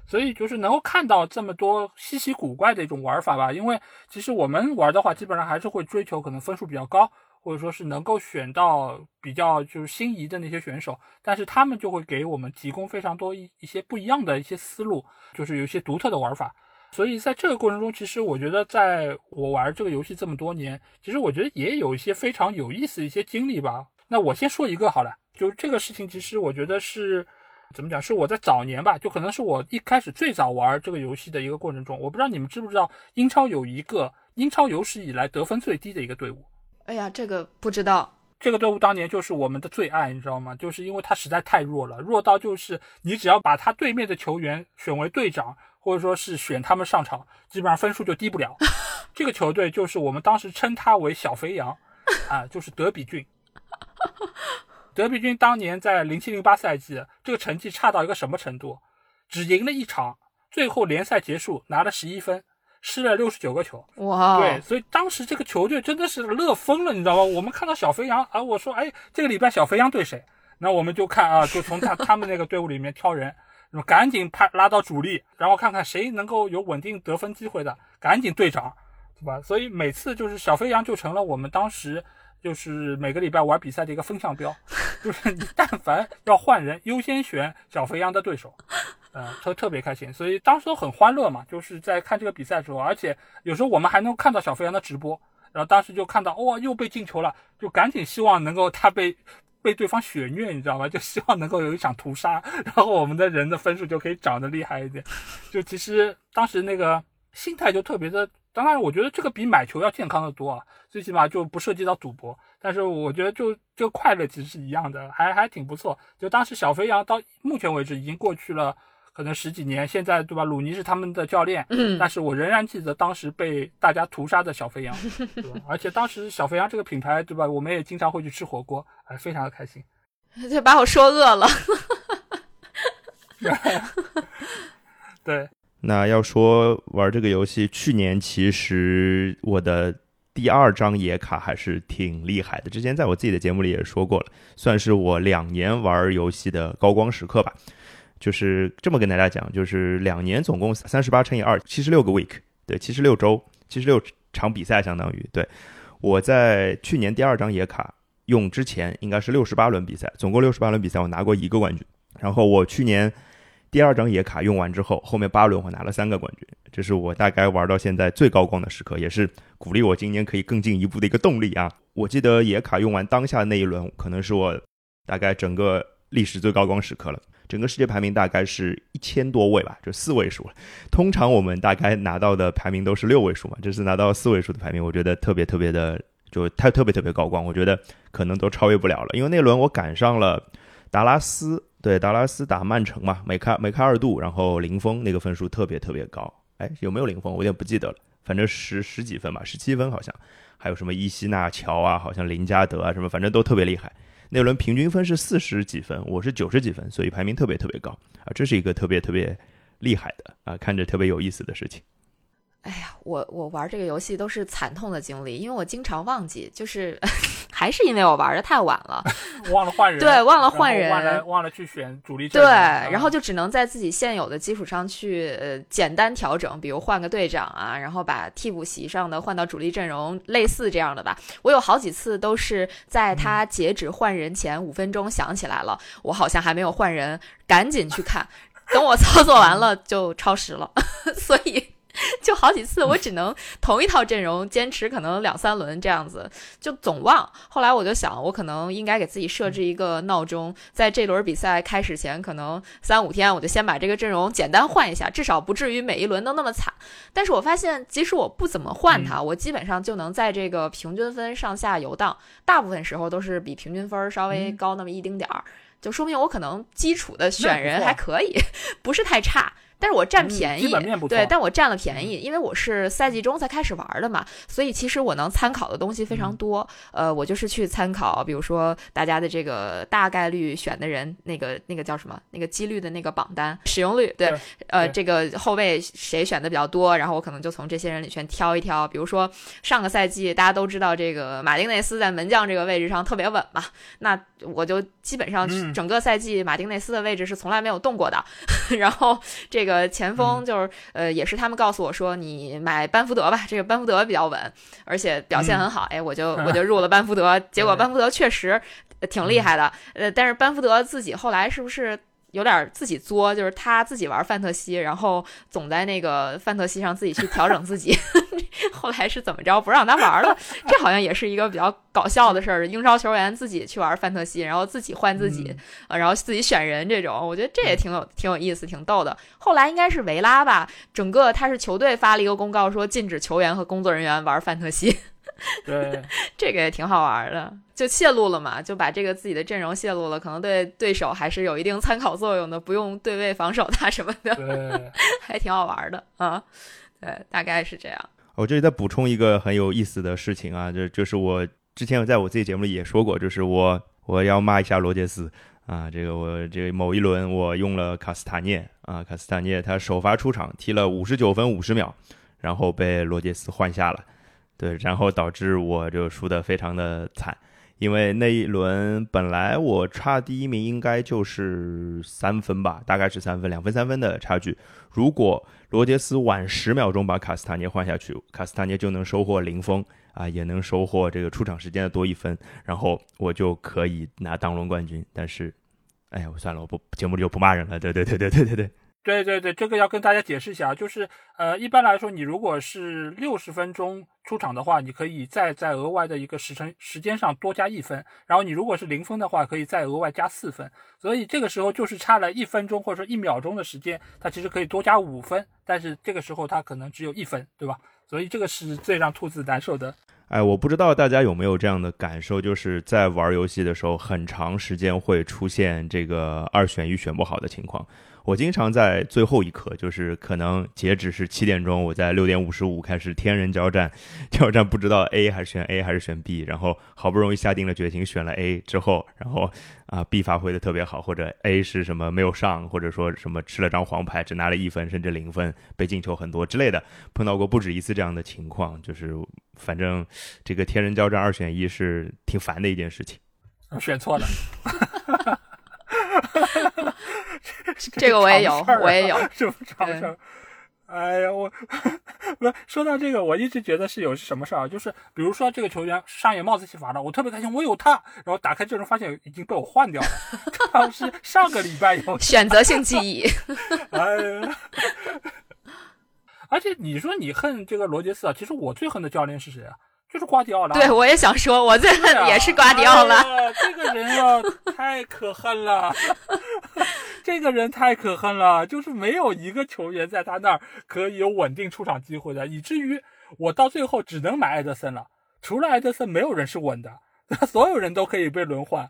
所以就是能够看到这么多稀奇古怪的一种玩法吧，因为其实我们玩的话，基本上还是会追求可能分数比较高，或者说是能够选到比较就是心仪的那些选手，但是他们就会给我们提供非常多一一些不一样的一些思路，就是有一些独特的玩法。所以在这个过程中，其实我觉得在我玩这个游戏这么多年，其实我觉得也有一些非常有意思的一些经历吧。那我先说一个好了，就这个事情，其实我觉得是。怎么讲？是我在早年吧，就可能是我一开始最早玩这个游戏的一个过程中，我不知道你们知不知道，英超有一个英超有史以来得分最低的一个队伍。哎呀，这个不知道。这个队伍当年就是我们的最爱，你知道吗？就是因为他实在太弱了，弱到就是你只要把他对面的球员选为队长，或者说是选他们上场，基本上分数就低不了。[laughs] 这个球队就是我们当时称他为小肥羊，啊，就是德比郡。德比郡当年在零七零八赛季，这个成绩差到一个什么程度？只赢了一场，最后联赛结束拿了十一分，失了六十九个球。哇！对，所以当时这个球队真的是乐疯了，你知道吗？我们看到小肥羊啊，我说，哎，这个礼拜小肥羊对谁？那我们就看啊，就从他他们那个队伍里面挑人，赶紧派拉到主力，然后看看谁能够有稳定得分机会的，赶紧队长，对吧？所以每次就是小肥羊就成了我们当时就是每个礼拜玩比赛的一个风向标，就是你但凡要换人，优先选小肥羊的对手，呃，特特别开心，所以当时都很欢乐嘛，就是在看这个比赛的时候，而且有时候我们还能看到小肥羊的直播，然后当时就看到哇又被进球了，就赶紧希望能够他被。被对方血虐，你知道吗？就希望能够有一场屠杀，然后我们的人的分数就可以涨得厉害一点。就其实当时那个心态就特别的，当然我觉得这个比买球要健康的多啊，最起码就不涉及到赌博。但是我觉得就这个快乐其实是一样的，还还挺不错。就当时小肥羊到目前为止已经过去了。可能十几年，现在对吧？鲁尼是他们的教练，嗯，但是我仍然记得当时被大家屠杀的小肥羊，[laughs] 对吧？而且当时小肥羊这个品牌，对吧？我们也经常会去吃火锅，哎，非常的开心。就把我说饿了。[laughs] [laughs] 对。那要说玩这个游戏，去年其实我的第二张野卡还是挺厉害的。之前在我自己的节目里也说过了，算是我两年玩游戏的高光时刻吧。就是这么跟大家讲，就是两年总共三十八乘以二，七十六个 week，对，七十六周，七十六场比赛，相当于对。我在去年第二张野卡用之前，应该是六十八轮比赛，总共六十八轮比赛，我拿过一个冠军。然后我去年第二张野卡用完之后，后面八轮我拿了三个冠军，这是我大概玩到现在最高光的时刻，也是鼓励我今年可以更进一步的一个动力啊。我记得野卡用完当下那一轮，可能是我大概整个历史最高光时刻了。整个世界排名大概是一千多位吧，就四位数了。通常我们大概拿到的排名都是六位数嘛，这次拿到四位数的排名，我觉得特别特别的，就太特别特别高光。我觉得可能都超越不了了，因为那轮我赶上了达拉斯，对达拉斯打曼城嘛，梅开梅开二度，然后零封那个分数特别特别高。哎，有没有零封？我有点不记得了，反正十十几分吧，十七分好像。还有什么伊西纳乔啊，好像林加德啊，什么反正都特别厉害。那轮平均分是四十几分，我是九十几分，所以排名特别特别高啊！这是一个特别特别厉害的啊，看着特别有意思的事情。哎呀，我我玩这个游戏都是惨痛的经历，因为我经常忘记，就是 [laughs] 还是因为我玩的太晚了，[laughs] 忘了换人，对，忘了换人，忘了忘了去选主力阵，对，然后就只能在自己现有的基础上去呃简单调整，比如换个队长啊，然后把替补席上的换到主力阵容，类似这样的吧。我有好几次都是在他截止换人前五分钟想起来了，我好像还没有换人，赶紧去看，等我操作完了就超时了，[laughs] 所以。[laughs] 就好几次，我只能同一套阵容坚持可能两三轮这样子，就总忘。后来我就想，我可能应该给自己设置一个闹钟，在这轮比赛开始前，可能三五天，我就先把这个阵容简单换一下，至少不至于每一轮都那么惨。但是我发现，即使我不怎么换它，我基本上就能在这个平均分上下游荡，大部分时候都是比平均分稍微高那么一丁点儿，就说明我可能基础的选人还可以，[laughs] 不是太差。但是我占便宜，对，但我占了便宜，因为我是赛季中才开始玩的嘛，所以其实我能参考的东西非常多。呃，我就是去参考，比如说大家的这个大概率选的人，那个那个叫什么，那个几率的那个榜单使用率，对，呃，这个后卫谁选的比较多，然后我可能就从这些人里选挑一挑。比如说上个赛季大家都知道这个马丁内斯在门将这个位置上特别稳嘛，那我就基本上整个赛季马丁内斯的位置是从来没有动过的，[laughs] 然后这。个前锋就是呃，也是他们告诉我说，你买班福德吧，这个班福德比较稳，而且表现很好。哎，我就我就入了班福德，结果班福德确实挺厉害的。呃，但是班福德自己后来是不是？有点自己作，就是他自己玩范特西，然后总在那个范特西上自己去调整自己。[laughs] 后来是怎么着不让他玩了？这好像也是一个比较搞笑的事儿。英超球员自己去玩范特西，然后自己换自己，然后自己选人，这种我觉得这也挺有挺有意思，挺逗的。后来应该是维拉吧，整个他是球队发了一个公告说禁止球员和工作人员玩范特西。[laughs] 对，这个也挺好玩的，就泄露了嘛，就把这个自己的阵容泄露了，可能对对手还是有一定参考作用的，不用对位防守他什么的，[laughs] 还挺好玩的啊。对，大概是这样。我这里再补充一个很有意思的事情啊，就就是我之前在我自己节目里也说过，就是我我要骂一下罗杰斯啊，这个我这某一轮我用了卡斯塔涅啊，卡斯塔涅他首发出场踢了五十九分五十秒。然后被罗杰斯换下了，对，然后导致我就输得非常的惨。因为那一轮本来我差第一名应该就是三分吧，大概是三分，两分三分的差距。如果罗杰斯晚十秒钟把卡斯塔涅换下去，卡斯塔涅就能收获零封啊，也能收获这个出场时间的多一分，然后我就可以拿当轮冠军。但是，哎呀，我算了，我不节目里就不骂人了。对对对对对对对。对对对，这个要跟大家解释一下，就是呃，一般来说，你如果是六十分钟出场的话，你可以再在额外的一个时辰时间上多加一分，然后你如果是零分的话，可以再额外加四分，所以这个时候就是差了一分钟或者说一秒钟的时间，它其实可以多加五分，但是这个时候它可能只有一分，对吧？所以这个是最让兔子难受的。哎，我不知道大家有没有这样的感受，就是在玩游戏的时候，很长时间会出现这个二选一选不好的情况。我经常在最后一刻，就是可能截止是七点钟，我在六点五十五开始天人交战，交战不知道 A 还是选 A 还是选 B，然后好不容易下定了决心选了 A 之后，然后啊 B 发挥的特别好，或者 A 是什么没有上，或者说什么吃了张黄牌只拿了一分甚至零分，被进球很多之类的，碰到过不止一次这样的情况，就是反正这个天人交战二选一是挺烦的一件事情，选错了。[laughs] 这个我也有，我也有，[laughs] 是不长事儿？哎呀，我 [laughs] 不说到这个，我一直觉得是有什么事儿，就是比如说这个球员上演帽子戏法了，我特别开心，我有他，然后打开阵容发现已经被我换掉了，[laughs] 他是上个礼拜有选择性记忆。哎呀，而且你说你恨这个罗杰斯啊，其实我最恨的教练是谁啊？就是瓜迪奥拉，对我也想说，我最恨也是瓜迪奥拉。这个人啊，太可恨了，这个人太可恨了，就是没有一个球员在他那儿可以有稳定出场机会的，以至于我到最后只能买艾德森了。除了艾德森，没有人是稳的，[laughs] 所有人都可以被轮换。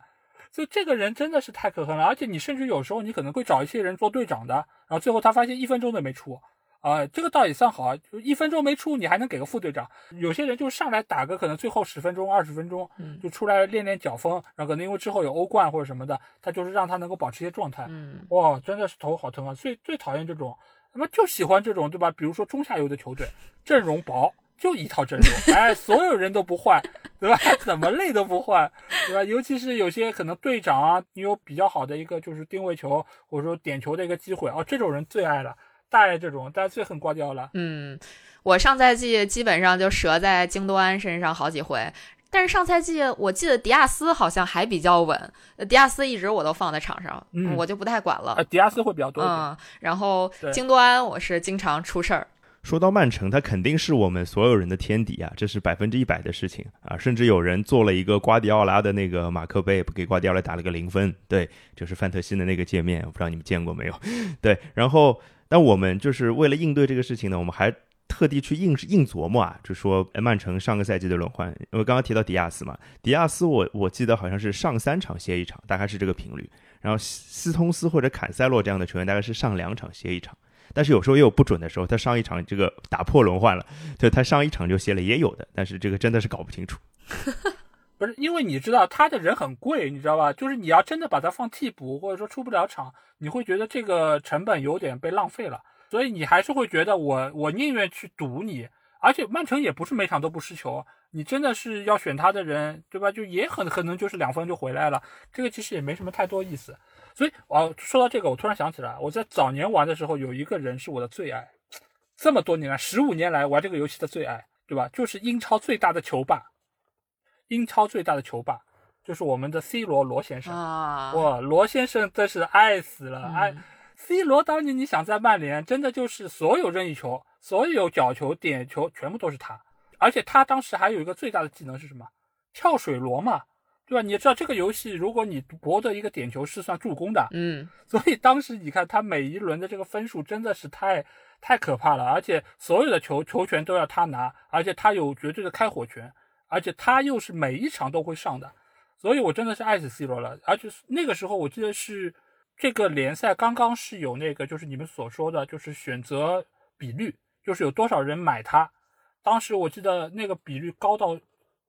所以这个人真的是太可恨了，而且你甚至有时候你可能会找一些人做队长的，然后最后他发现一分钟都没出。啊，这个倒也算好啊，就一分钟没出，你还能给个副队长。有些人就上来打个可能最后十分钟、二十分钟，就出来练练脚风，然后可能因为之后有欧冠或者什么的，他就是让他能够保持一些状态。嗯哇，真的是头好疼啊！最最讨厌这种，他妈就喜欢这种，对吧？比如说中下游的球队，阵容薄，就一套阵容，哎，所有人都不换，对吧？[laughs] 怎么累都不换，对吧？尤其是有些可能队长啊，你有比较好的一个就是定位球或者说点球的一个机会，哦，这种人最爱了。大概这种，大家最恨瓜迪奥拉。嗯，我上赛季基本上就折在京多安身上好几回，但是上赛季我记得迪亚斯好像还比较稳，迪亚斯一直我都放在场上，我就不太管了。迪亚斯会比较多嗯，然后京多安我是经常出事儿。说到曼城，他肯定是我们所有人的天敌啊，这是百分之一百的事情啊，甚至有人做了一个瓜迪奥拉的那个马克杯，给瓜迪奥拉打了个零分。对，就是范特西的那个界面，我不知道你们见过没有？[laughs] 对，然后。但我们就是为了应对这个事情呢，我们还特地去硬硬琢磨啊，就说曼城上个赛季的轮换，因为刚刚提到迪亚斯嘛，迪亚斯我我记得好像是上三场歇一场，大概是这个频率。然后斯通斯或者坎塞洛这样的球员大概是上两场歇一场，但是有时候也有不准的时候，他上一场这个打破轮换了，就他上一场就歇了也有的，但是这个真的是搞不清楚。不是因为你知道他的人很贵，你知道吧？就是你要真的把他放替补，或者说出不了场，你会觉得这个成本有点被浪费了，所以你还是会觉得我我宁愿去赌你。而且曼城也不是每场都不失球，你真的是要选他的人，对吧？就也很可能就是两分就回来了，这个其实也没什么太多意思。所以哦，说到这个，我突然想起来，我在早年玩的时候有一个人是我的最爱，这么多年来，十五年来玩这个游戏的最爱，对吧？就是英超最大的球霸。英超最大的球霸就是我们的 C 罗罗先生啊！哇，罗先生真是爱死了！爱 C 罗当年你想在曼联，真的就是所有任意球、所有角球、点球全部都是他。而且他当时还有一个最大的技能是什么？跳水罗嘛，对吧？你知道这个游戏，如果你博得一个点球是算助攻的，嗯。[laughs] 所以当时你看他每一轮的这个分数真的是太太可怕了，而且所有的球球权都要他拿，而且他有绝对的开火权。而且他又是每一场都会上的，所以我真的是爱死 C 罗了。而且那个时候我记得是这个联赛刚刚是有那个，就是你们所说的，就是选择比率，就是有多少人买他。当时我记得那个比率高到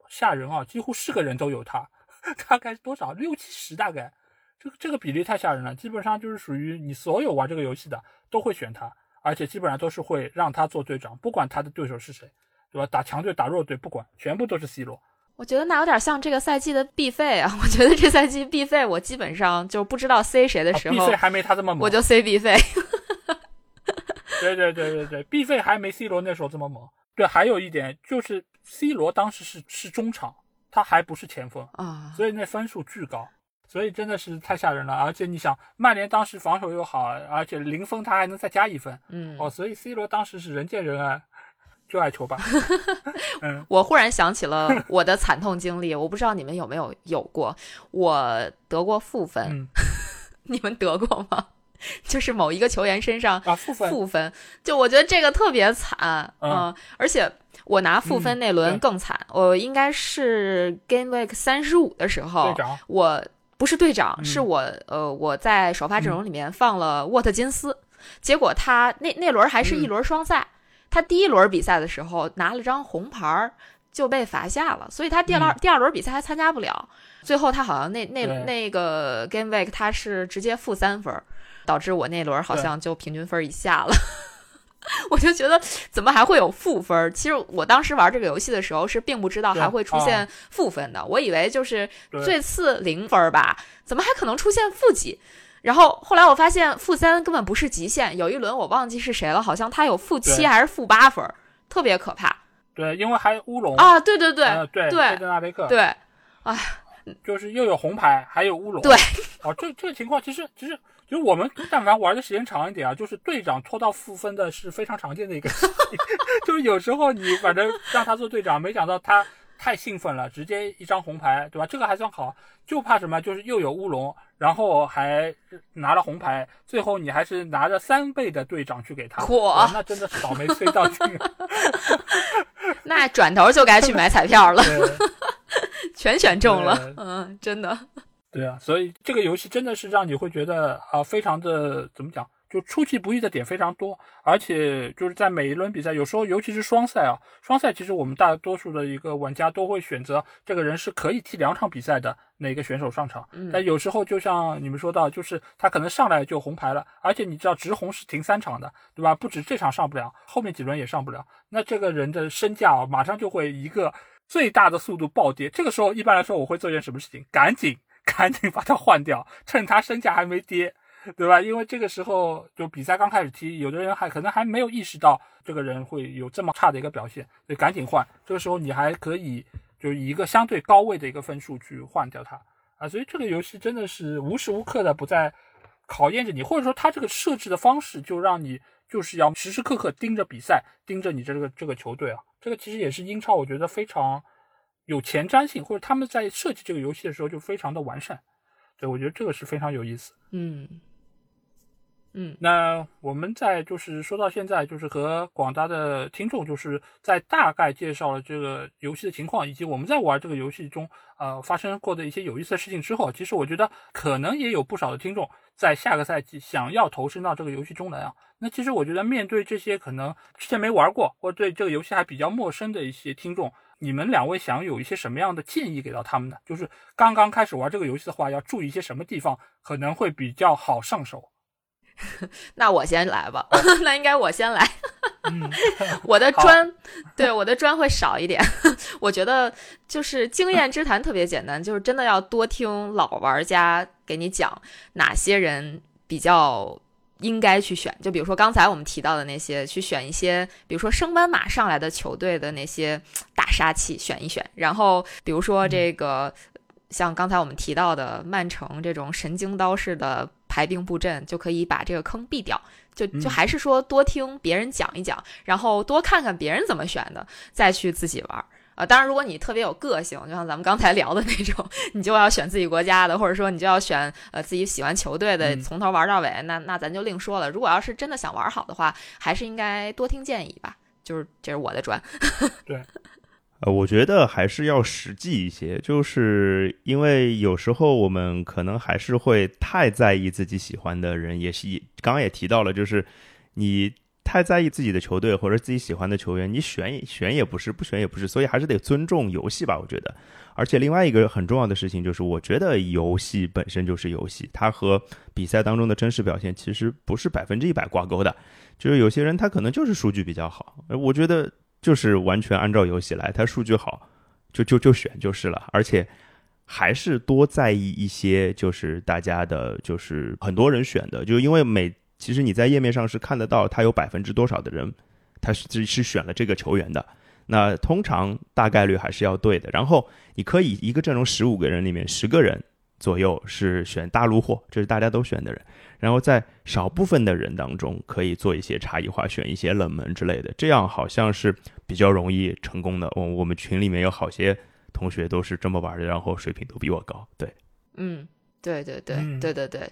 吓人啊，几乎是个人都有他，[laughs] 大概多少六七十，大概这个这个比例太吓人了。基本上就是属于你所有玩这个游戏的都会选他。而且基本上都是会让他做队长，不管他的对手是谁，对吧？打强队打弱队不管，全部都是 C 罗。我觉得那有点像这个赛季的 B 费啊！[laughs] 我觉得这赛季 B 费我基本上就不知道 C 谁的时候，B 费还没他这么猛，我就 C B 费。对对对对对，B 费还没 C 罗那时候这么猛。对，还有一点就是 C 罗当时是是中场，他还不是前锋啊，所以那分数巨高，所以真的是太吓人了。而且你想，曼联当时防守又好，而且零封他还能再加一分，嗯，哦，所以 C 罗当时是人见人爱。就爱球吧。[laughs] 嗯，我忽然想起了我的惨痛经历，我不知道你们有没有有过。我得过负分，[laughs] 你们得过吗？就是某一个球员身上啊负分，负分。就我觉得这个特别惨，嗯，而且我拿负分那轮更惨。我应该是 Game Week 三十五的时候，我不是队长，是我呃我在首发阵容里面放了沃特金斯，结果他那那轮还是一轮双赛。他第一轮比赛的时候拿了张红牌，就被罚下了，所以他第二第二轮比赛还参加不了。最后他好像那那那个 game week 他是直接负三分，导致我那轮好像就平均分以下了。[laughs] 我就觉得怎么还会有负分？其实我当时玩这个游戏的时候是并不知道还会出现负分的，我以为就是最次零分吧，怎么还可能出现负几？然后后来我发现负三根本不是极限，有一轮我忘记是谁了，好像他有负七还是负八分，特别可怕。对，因为还有乌龙啊，对对对对对，贝纳雷克，对，哎，就是又有红牌，还有乌龙。对，哦，这这个情况其实其实就是我们但凡玩的时间长一点啊，就是队长拖到负分的是非常常见的一个，[laughs] 就是有时候你反正让他做队长，没想到他。太兴奋了，直接一张红牌，对吧？这个还算好，就怕什么？就是又有乌龙，然后还拿了红牌，最后你还是拿着三倍的队长去给他，那真的是倒霉催到尽。[laughs] 那转头就该去买彩票了，全选中了，嗯，真的。对啊，所以这个游戏真的是让你会觉得啊，非常的怎么讲？就出其不意的点非常多，而且就是在每一轮比赛，有时候尤其是双赛啊，双赛其实我们大多数的一个玩家都会选择这个人是可以踢两场比赛的哪个选手上场。但有时候就像你们说到，就是他可能上来就红牌了，而且你知道直红是停三场的，对吧？不止这场上不了，后面几轮也上不了，那这个人的身价啊，马上就会一个最大的速度暴跌。这个时候一般来说我会做一件什么事情？赶紧 [laughs] 赶紧把他换掉，趁他身价还没跌。对吧？因为这个时候就比赛刚开始踢，有的人还可能还没有意识到这个人会有这么差的一个表现，所以赶紧换。这个时候你还可以就以一个相对高位的一个分数去换掉他啊。所以这个游戏真的是无时无刻的不在考验着你，或者说它这个设置的方式就让你就是要时时刻刻盯着比赛，盯着你这个这个球队啊。这个其实也是英超，我觉得非常有前瞻性，或者他们在设计这个游戏的时候就非常的完善。对，我觉得这个是非常有意思。嗯。嗯，那我们在就是说到现在，就是和广大的听众，就是在大概介绍了这个游戏的情况，以及我们在玩这个游戏中呃发生过的一些有意思的事情之后，其实我觉得可能也有不少的听众在下个赛季想要投身到这个游戏中来啊。那其实我觉得面对这些可能之前没玩过或者对这个游戏还比较陌生的一些听众，你们两位想有一些什么样的建议给到他们呢？就是刚刚开始玩这个游戏的话，要注意一些什么地方可能会比较好上手？[laughs] 那我先来吧，[laughs] 那应该我先来。[laughs] 我的砖，对我的砖会少一点。我觉得就是经验之谈特别简单，就是真的要多听老玩家给你讲哪些人比较应该去选。就比如说刚才我们提到的那些，去选一些，比如说升班马上来的球队的那些大杀器，选一选。然后比如说这个。像刚才我们提到的曼城这种神经刀式的排兵布阵，就可以把这个坑避掉。就就还是说多听别人讲一讲，然后多看看别人怎么选的，再去自己玩。啊，当然，如果你特别有个性，就像咱们刚才聊的那种，你就要选自己国家的，或者说你就要选呃自己喜欢球队的，从头玩到尾，那那咱就另说了。如果要是真的想玩好的话，还是应该多听建议吧。就是这是我的砖。[laughs] 对。呃，我觉得还是要实际一些，就是因为有时候我们可能还是会太在意自己喜欢的人，也是刚刚也提到了，就是你太在意自己的球队或者自己喜欢的球员，你选选也不是，不选也不是，所以还是得尊重游戏吧，我觉得。而且另外一个很重要的事情就是，我觉得游戏本身就是游戏，它和比赛当中的真实表现其实不是百分之一百挂钩的。就是有些人他可能就是数据比较好，我觉得就是完全按照游戏来，他数据好就就就选就是了。而且还是多在意一些，就是大家的，就是很多人选的，就因为每其实你在页面上是看得到，他有百分之多少的人，他是是选了这个球员的。那通常大概率还是要对的。然后你可以一个阵容十五个人里面十个人左右是选大陆货，这是大家都选的人。然后在少部分的人当中可以做一些差异化，选一些冷门之类的，这样好像是比较容易成功的。我我们群里面有好些同学都是这么玩的，然后水平都比我高。对，嗯，对对对对对对。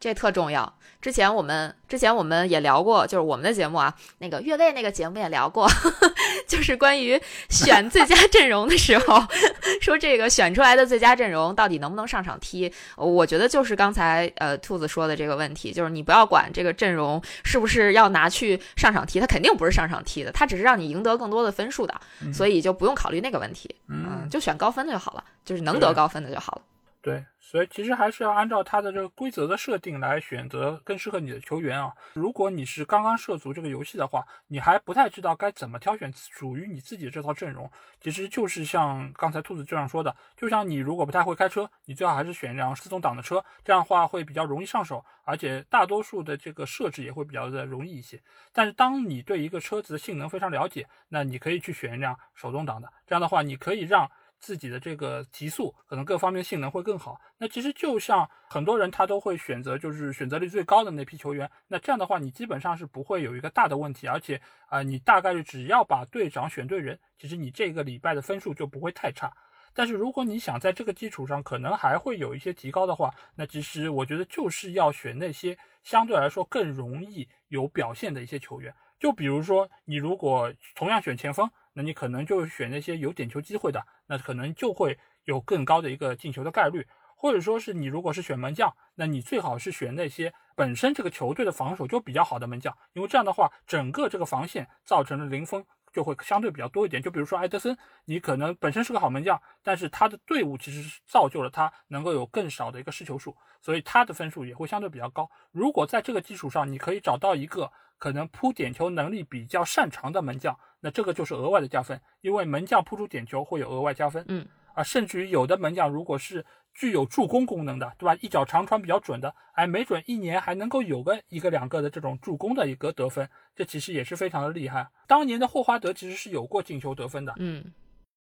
这特重要。之前我们之前我们也聊过，就是我们的节目啊，那个越位那个节目也聊过，[laughs] 就是关于选最佳阵容的时候，[laughs] 说这个选出来的最佳阵容到底能不能上场踢？我觉得就是刚才呃兔子说的这个问题，就是你不要管这个阵容是不是要拿去上场踢，他肯定不是上场踢的，他只是让你赢得更多的分数的，所以就不用考虑那个问题，嗯，就选高分的就好了，就是能得高分的就好了。对。所以其实还是要按照它的这个规则的设定来选择更适合你的球员啊。如果你是刚刚涉足这个游戏的话，你还不太知道该怎么挑选属于你自己的这套阵容，其实就是像刚才兔子这样说的，就像你如果不太会开车，你最好还是选一辆自动挡的车，这样的话会比较容易上手，而且大多数的这个设置也会比较的容易一些。但是当你对一个车子的性能非常了解，那你可以去选一辆手动挡的，这样的话你可以让。自己的这个提速可能各方面性能会更好。那其实就像很多人他都会选择就是选择率最高的那批球员。那这样的话，你基本上是不会有一个大的问题，而且啊，你大概率只要把队长选对人，其实你这个礼拜的分数就不会太差。但是如果你想在这个基础上可能还会有一些提高的话，那其实我觉得就是要选那些相对来说更容易有表现的一些球员。就比如说你如果同样选前锋。那你可能就选那些有点球机会的，那可能就会有更高的一个进球的概率，或者说是你如果是选门将，那你最好是选那些本身这个球队的防守就比较好的门将，因为这样的话，整个这个防线造成了零封就会相对比较多一点。就比如说埃德森，你可能本身是个好门将，但是他的队伍其实是造就了他能够有更少的一个失球数，所以他的分数也会相对比较高。如果在这个基础上，你可以找到一个。可能扑点球能力比较擅长的门将，那这个就是额外的加分，因为门将扑出点球会有额外加分。嗯，啊，甚至于有的门将如果是具有助攻功能的，对吧？一脚长传比较准的，哎，没准一年还能够有个一个两个的这种助攻的一个得分，这其实也是非常的厉害。当年的霍华德其实是有过进球得分的，嗯，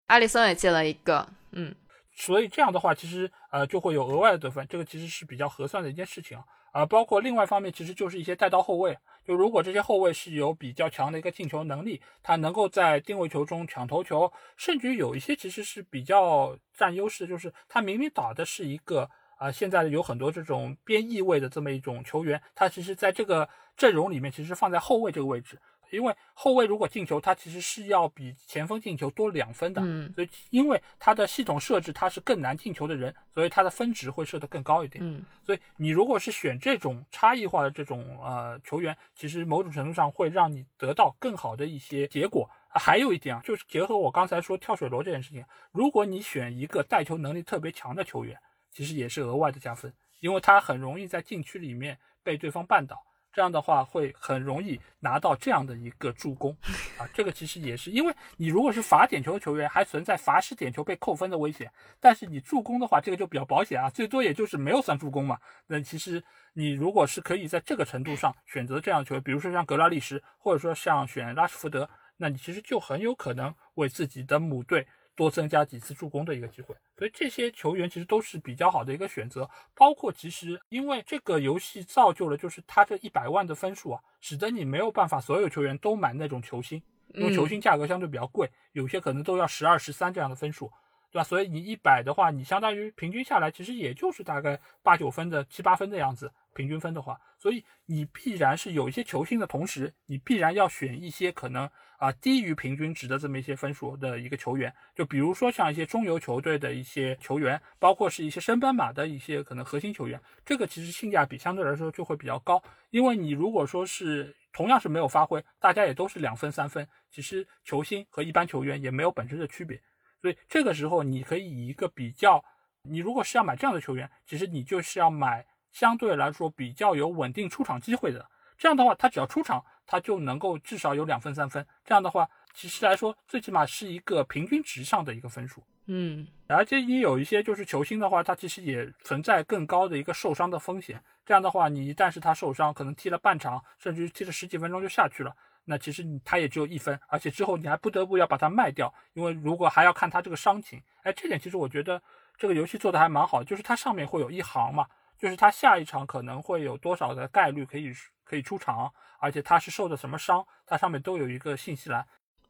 阿里森也进了一个，嗯，所以这样的话，其实呃就会有额外的得分，这个其实是比较合算的一件事情啊。啊，包括另外一方面，其实就是一些带刀后卫。就如果这些后卫是有比较强的一个进球能力，他能够在定位球中抢头球，甚至于有一些其实是比较占优势，就是他明明打的是一个啊，现在有很多这种边翼位的这么一种球员，他其实在这个阵容里面其实放在后卫这个位置。因为后卫如果进球，他其实是要比前锋进球多两分的，嗯，所以因为他的系统设置他是更难进球的人，所以他的分值会设得更高一点，嗯，所以你如果是选这种差异化的这种呃球员，其实某种程度上会让你得到更好的一些结果。还有一点啊，就是结合我刚才说跳水罗这件事情，如果你选一个带球能力特别强的球员，其实也是额外的加分，因为他很容易在禁区里面被对方绊倒。这样的话会很容易拿到这样的一个助攻，啊，这个其实也是因为你如果是罚点球球员，还存在罚失点球被扣分的危险，但是你助攻的话，这个就比较保险啊，最多也就是没有算助攻嘛。那其实你如果是可以在这个程度上选择这样的球员，比如说像格拉利什，或者说像选拉什福德，那你其实就很有可能为自己的母队。多增加几次助攻的一个机会，所以这些球员其实都是比较好的一个选择。包括其实因为这个游戏造就了，就是他这一百万的分数啊，使得你没有办法所有球员都买那种球星，因为球星价格相对比较贵，有些可能都要十二、十三这样的分数，对吧？所以你一百的话，你相当于平均下来，其实也就是大概八九分的、七八分的样子。平均分的话，所以你必然是有一些球星的同时，你必然要选一些可能啊低于平均值的这么一些分数的一个球员，就比如说像一些中游球队的一些球员，包括是一些升班马的一些可能核心球员，这个其实性价比相对来说就会比较高，因为你如果说是同样是没有发挥，大家也都是两分三分。其实球星和一般球员也没有本质的区别，所以这个时候你可以以一个比较，你如果是要买这样的球员，其实你就是要买相对来说比较有稳定出场机会的。这样的话，他只要出场，他就能够至少有两分三分。这样的话，其实来说最起码是一个平均值上的一个分数。嗯，而且你有一些就是球星的话，他其实也存在更高的一个受伤的风险。这样的话，你一旦是他受伤，可能踢了半场，甚至踢了十几分钟就下去了，那其实你他也只有一分，而且之后你还不得不要把它卖掉，因为如果还要看他这个伤情，哎，这点其实我觉得这个游戏做的还蛮好，就是它上面会有一行嘛，就是他下一场可能会有多少的概率可以可以出场，而且他是受的什么伤，它上面都有一个信息栏。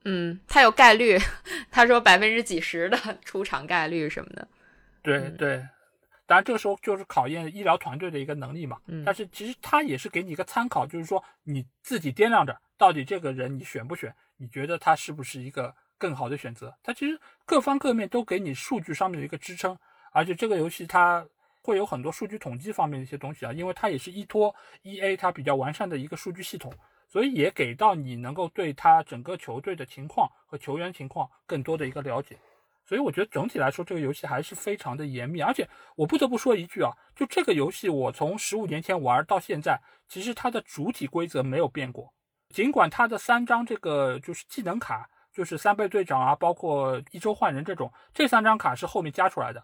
嗯，他有概率，[laughs] 他说百分之几十的 [laughs] 出场概率什么的。对对，当然这个时候就是考验医疗团队的一个能力嘛。嗯，但是其实他也是给你一个参考，就是说你自己掂量着，到底这个人你选不选？你觉得他是不是一个更好的选择？他其实各方各面都给你数据上面的一个支撑，而且这个游戏它会有很多数据统计方面的一些东西啊，因为它也是依托 E A 它比较完善的一个数据系统。所以也给到你能够对它整个球队的情况和球员情况更多的一个了解，所以我觉得整体来说这个游戏还是非常的严密，而且我不得不说一句啊，就这个游戏我从十五年前玩到现在，其实它的主体规则没有变过，尽管它的三张这个就是技能卡，就是三倍队长啊，包括一周换人这种，这三张卡是后面加出来的，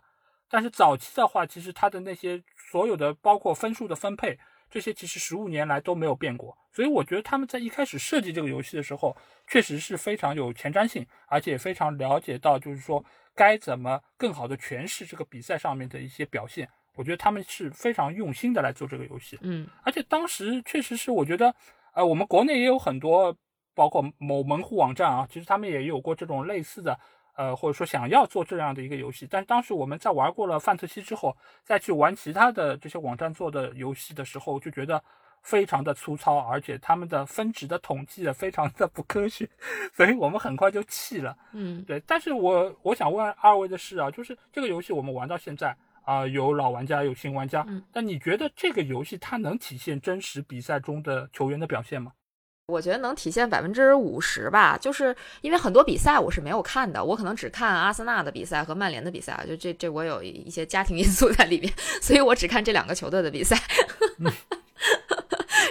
但是早期的话，其实它的那些所有的包括分数的分配。这些其实十五年来都没有变过，所以我觉得他们在一开始设计这个游戏的时候，确实是非常有前瞻性，而且非常了解到，就是说该怎么更好的诠释这个比赛上面的一些表现。我觉得他们是非常用心的来做这个游戏，嗯，而且当时确实是，我觉得，呃，我们国内也有很多，包括某门户网站啊，其实他们也有过这种类似的。呃，或者说想要做这样的一个游戏，但是当时我们在玩过了范特西之后，再去玩其他的这些网站做的游戏的时候，就觉得非常的粗糙，而且他们的分值的统计也非常的不科学，所以我们很快就弃了。嗯，对。但是我我想问二位的是啊，就是这个游戏我们玩到现在啊，有老玩家有新玩家，但你觉得这个游戏它能体现真实比赛中的球员的表现吗？我觉得能体现百分之五十吧，就是因为很多比赛我是没有看的，我可能只看阿森纳的比赛和曼联的比赛，就这这我有一些家庭因素在里面，[laughs] 所以我只看这两个球队的比赛。[laughs]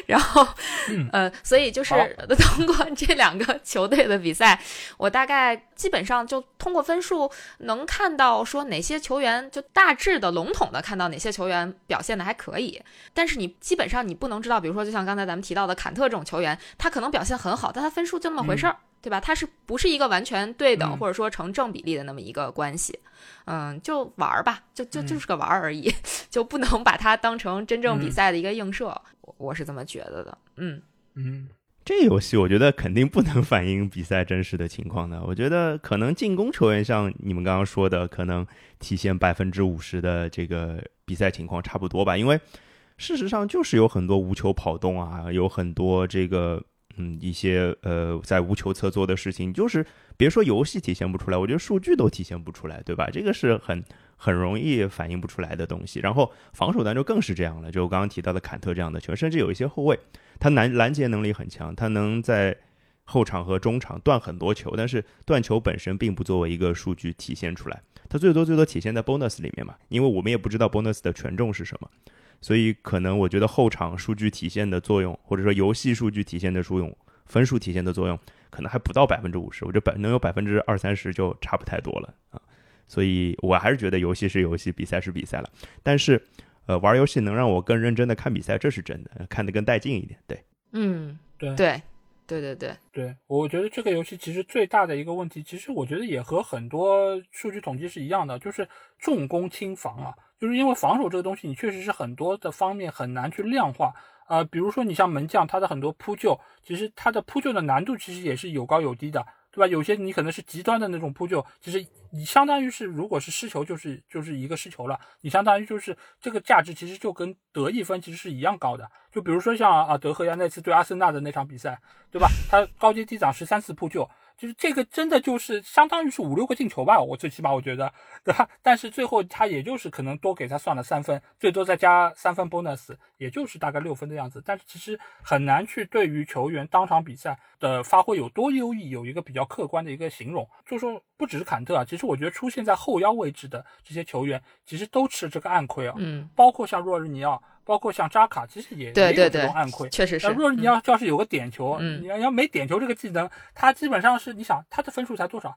然后，[laughs] 呃，所以就是 [laughs] 通过这两个球队的比赛，我大概基本上就通过分数能看到说哪些球员就大致的笼统的看到哪些球员表现的还可以。但是你基本上你不能知道，比如说就像刚才咱们提到的坎特这种球员，他可能表现很好，但他分数就那么回事儿，对吧？它是不是一个完全对等或者说成正比例的那么一个关系？嗯，就玩儿吧，就就就是个玩儿而已，[laughs] 就不能把它当成真正比赛的一个映射。我是这么觉得的，嗯嗯，这游戏我觉得肯定不能反映比赛真实的情况的。我觉得可能进攻球员像你们刚刚说的，可能体现百分之五十的这个比赛情况差不多吧。因为事实上就是有很多无球跑动啊，有很多这个嗯一些呃在无球侧做的事情，就是别说游戏体现不出来，我觉得数据都体现不出来，对吧？这个是很。很容易反映不出来的东西，然后防守端就更是这样了。就我刚刚提到的坎特这样的球，甚至有一些后卫，他拦拦截能力很强，他能在后场和中场断很多球，但是断球本身并不作为一个数据体现出来，他最多最多体现在 bonus 里面嘛，因为我们也不知道 bonus 的权重是什么，所以可能我觉得后场数据体现的作用，或者说游戏数据体现的作用，分数体现的作用，可能还不到百分之五十，我觉得百能有百分之二三十就差不太多了啊。所以我还是觉得游戏是游戏，比赛是比赛了。但是，呃，玩游戏能让我更认真的看比赛，这是真的，看得更带劲一点。对，嗯，对，对，对，对，对，对。我觉得这个游戏其实最大的一个问题，其实我觉得也和很多数据统计是一样的，就是重攻轻防啊。就是因为防守这个东西，你确实是很多的方面很难去量化啊。比如说你像门将，他的很多扑救，其实他的扑救的难度其实也是有高有低的。对吧？有些你可能是极端的那种扑救，其实你相当于是，如果是失球，就是就是一个失球了。你相当于就是这个价值，其实就跟得一分其实是一样高的。就比如说像啊德赫亚那次对阿森纳的那场比赛，对吧？他高阶低挡十三次扑救，就是这个真的就是相当于是五六个进球吧，我最起码我觉得，对吧？但是最后他也就是可能多给他算了三分，最多再加三分 bonus，也就是大概六分的样子。但是其实很难去对于球员当场比赛的发挥有多优异有一个比较客观的一个形容。就说不只是坎特啊，其实我觉得出现在后腰位置的这些球员，其实都吃这个暗亏啊。嗯，包括像若日尼奥。包括像扎卡，其实也也有这种暗亏，确实是。若你要要是有个点球，你要要没点球这个技能，他基本上是你想他的分数才多少，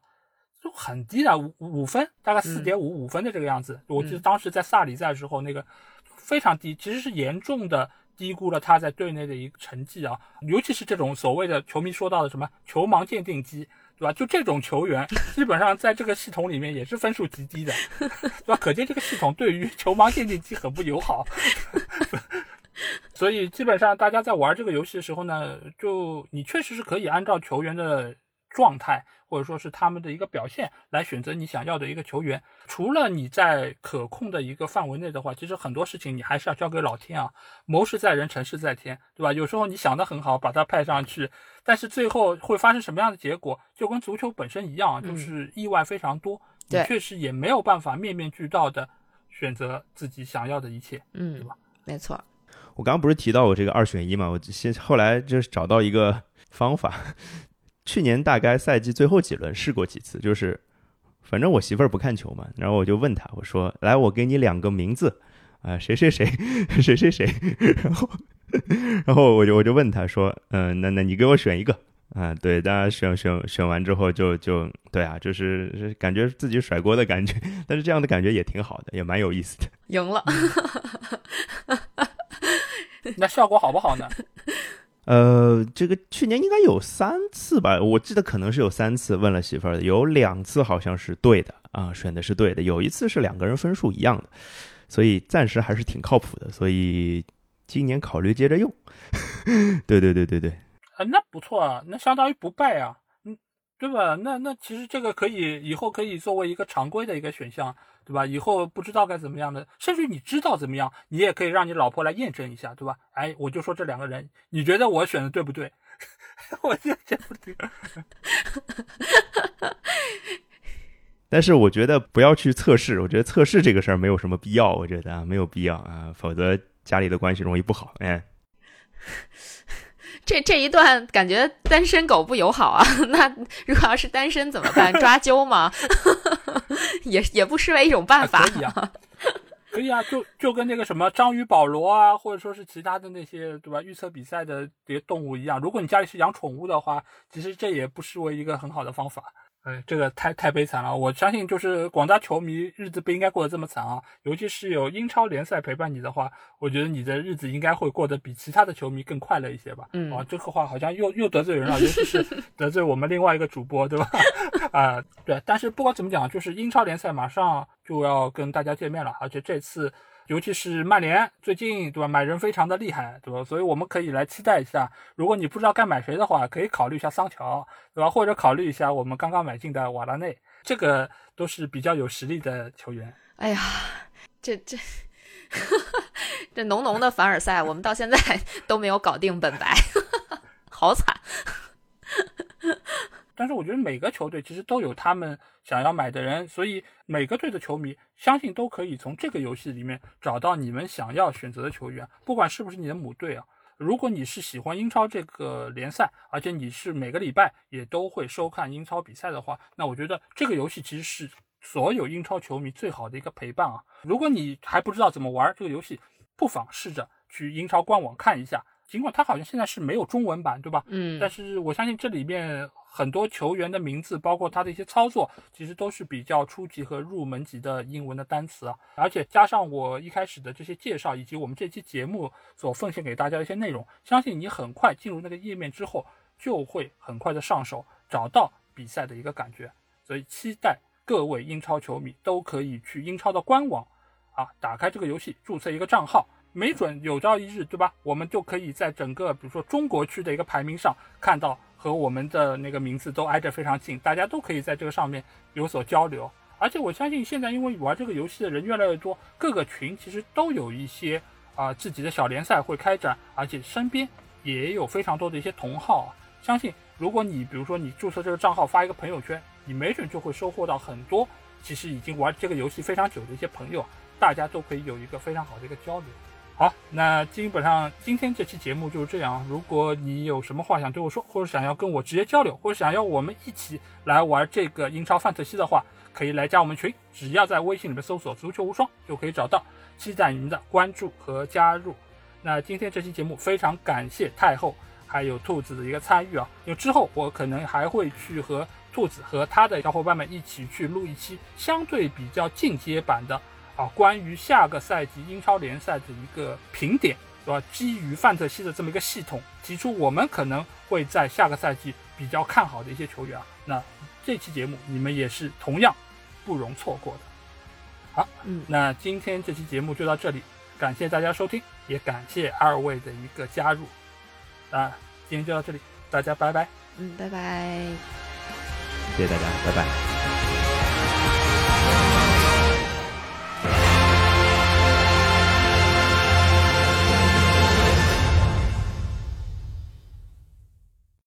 就很低的五五分，大概四点五五分的这个样子。我记得当时在萨里在的时候，那个非常低，其实是严重的低估了他在队内的一个成绩啊，尤其是这种所谓的球迷说到的什么球盲鉴定机。对吧？就这种球员，基本上在这个系统里面也是分数极低的，对吧？可见这个系统对于球盲电竞机很不友好。[laughs] 所以基本上大家在玩这个游戏的时候呢，就你确实是可以按照球员的状态。或者说是他们的一个表现来选择你想要的一个球员。除了你在可控的一个范围内的话，其实很多事情你还是要交给老天啊。谋事在人，成事在天，对吧？有时候你想的很好，把他派上去，但是最后会发生什么样的结果，就跟足球本身一样，就是意外非常多。你确实也没有办法面面俱到的选择自己想要的一切，嗯，对吧？没错。我刚刚不是提到我这个二选一嘛？我先后来就是找到一个方法。去年大概赛季最后几轮试过几次，就是反正我媳妇儿不看球嘛，然后我就问她，我说：“来，我给你两个名字，啊，谁谁谁，谁谁谁。[laughs] ” [laughs] 然后，[laughs] 然后我就我就问她说：“嗯，那那你给我选一个啊？”对，大家选选选完之后就就对啊，就是感觉自己甩锅的感觉，但是这样的感觉也挺好的，也蛮有意思的。赢了，那效果好不好呢？呃，这个去年应该有三次吧，我记得可能是有三次问了媳妇儿的，有两次好像是对的啊，选的是对的，有一次是两个人分数一样的，所以暂时还是挺靠谱的，所以今年考虑接着用。对对对对对，啊，那不错啊，那相当于不败啊，对吧？那那其实这个可以以后可以作为一个常规的一个选项。对吧？以后不知道该怎么样的，甚至你知道怎么样，你也可以让你老婆来验证一下，对吧？哎，我就说这两个人，你觉得我选的对不对？[laughs] 我就这不对。[laughs] 但是我觉得不要去测试，我觉得测试这个事儿没有什么必要，我觉得啊，没有必要啊，否则家里的关系容易不好。哎。这这一段感觉单身狗不友好啊！[laughs] 那如果要是单身怎么办？抓阄吗？[laughs] 也也不失为一种办法。可以啊，[laughs] 可以啊，就就跟那个什么章鱼保罗啊，或者说是其他的那些对吧？预测比赛的这些动物一样，如果你家里是养宠物的话，其实这也不失为一个很好的方法。哎，这个太太悲惨了！我相信，就是广大球迷日子不应该过得这么惨啊！尤其是有英超联赛陪伴你的话，我觉得你的日子应该会过得比其他的球迷更快乐一些吧？嗯，啊，这个话好像又又得罪人了，尤其是 [laughs] 得罪我们另外一个主播，对吧？[laughs] 啊，对。但是不管怎么讲，就是英超联赛马上就要跟大家见面了，而且这次。尤其是曼联最近对吧，买人非常的厉害，对吧？所以我们可以来期待一下。如果你不知道该买谁的话，可以考虑一下桑乔，对吧？或者考虑一下我们刚刚买进的瓦拉内，这个都是比较有实力的球员。哎呀，这这 [laughs] 这浓浓的凡尔赛，我们到现在 [laughs] 都没有搞定本白，[laughs] 好惨。但是我觉得每个球队其实都有他们想要买的人，所以每个队的球迷相信都可以从这个游戏里面找到你们想要选择的球员，不管是不是你的母队啊。如果你是喜欢英超这个联赛，而且你是每个礼拜也都会收看英超比赛的话，那我觉得这个游戏其实是所有英超球迷最好的一个陪伴啊。如果你还不知道怎么玩这个游戏，不妨试着去英超官网看一下，尽管它好像现在是没有中文版，对吧？嗯，但是我相信这里面。很多球员的名字，包括他的一些操作，其实都是比较初级和入门级的英文的单词啊。而且加上我一开始的这些介绍，以及我们这期节目所奉献给大家的一些内容，相信你很快进入那个页面之后，就会很快的上手，找到比赛的一个感觉。所以期待各位英超球迷都可以去英超的官网啊，打开这个游戏，注册一个账号，没准有朝一日，对吧？我们就可以在整个比如说中国区的一个排名上看到。和我们的那个名字都挨着非常近，大家都可以在这个上面有所交流。而且我相信现在因为玩这个游戏的人越来越多，各个群其实都有一些啊自己的小联赛会开展，而且身边也有非常多的一些同好。相信如果你比如说你注册这个账号发一个朋友圈，你没准就会收获到很多其实已经玩这个游戏非常久的一些朋友，大家都可以有一个非常好的一个交流。好，那基本上今天这期节目就是这样。如果你有什么话想对我说，或者想要跟我直接交流，或者想要我们一起来玩这个英超范特西的话，可以来加我们群，只要在微信里面搜索“足球无双”就可以找到。期待您的关注和加入。那今天这期节目非常感谢太后还有兔子的一个参与啊，因为之后我可能还会去和兔子和他的小伙伴们一起去录一期相对比较进阶版的啊，关于下个赛季英超联赛的一个评点，对吧？基于范特西的这么一个系统，提出我们可能会在下个赛季比较看好的一些球员啊。那这期节目你们也是同样不容错过的。好，嗯，那今天这期节目就到这里，感谢大家收听，也感谢二位的一个加入。啊，今天就到这里，大家拜拜。嗯，拜拜。谢谢大家，拜拜。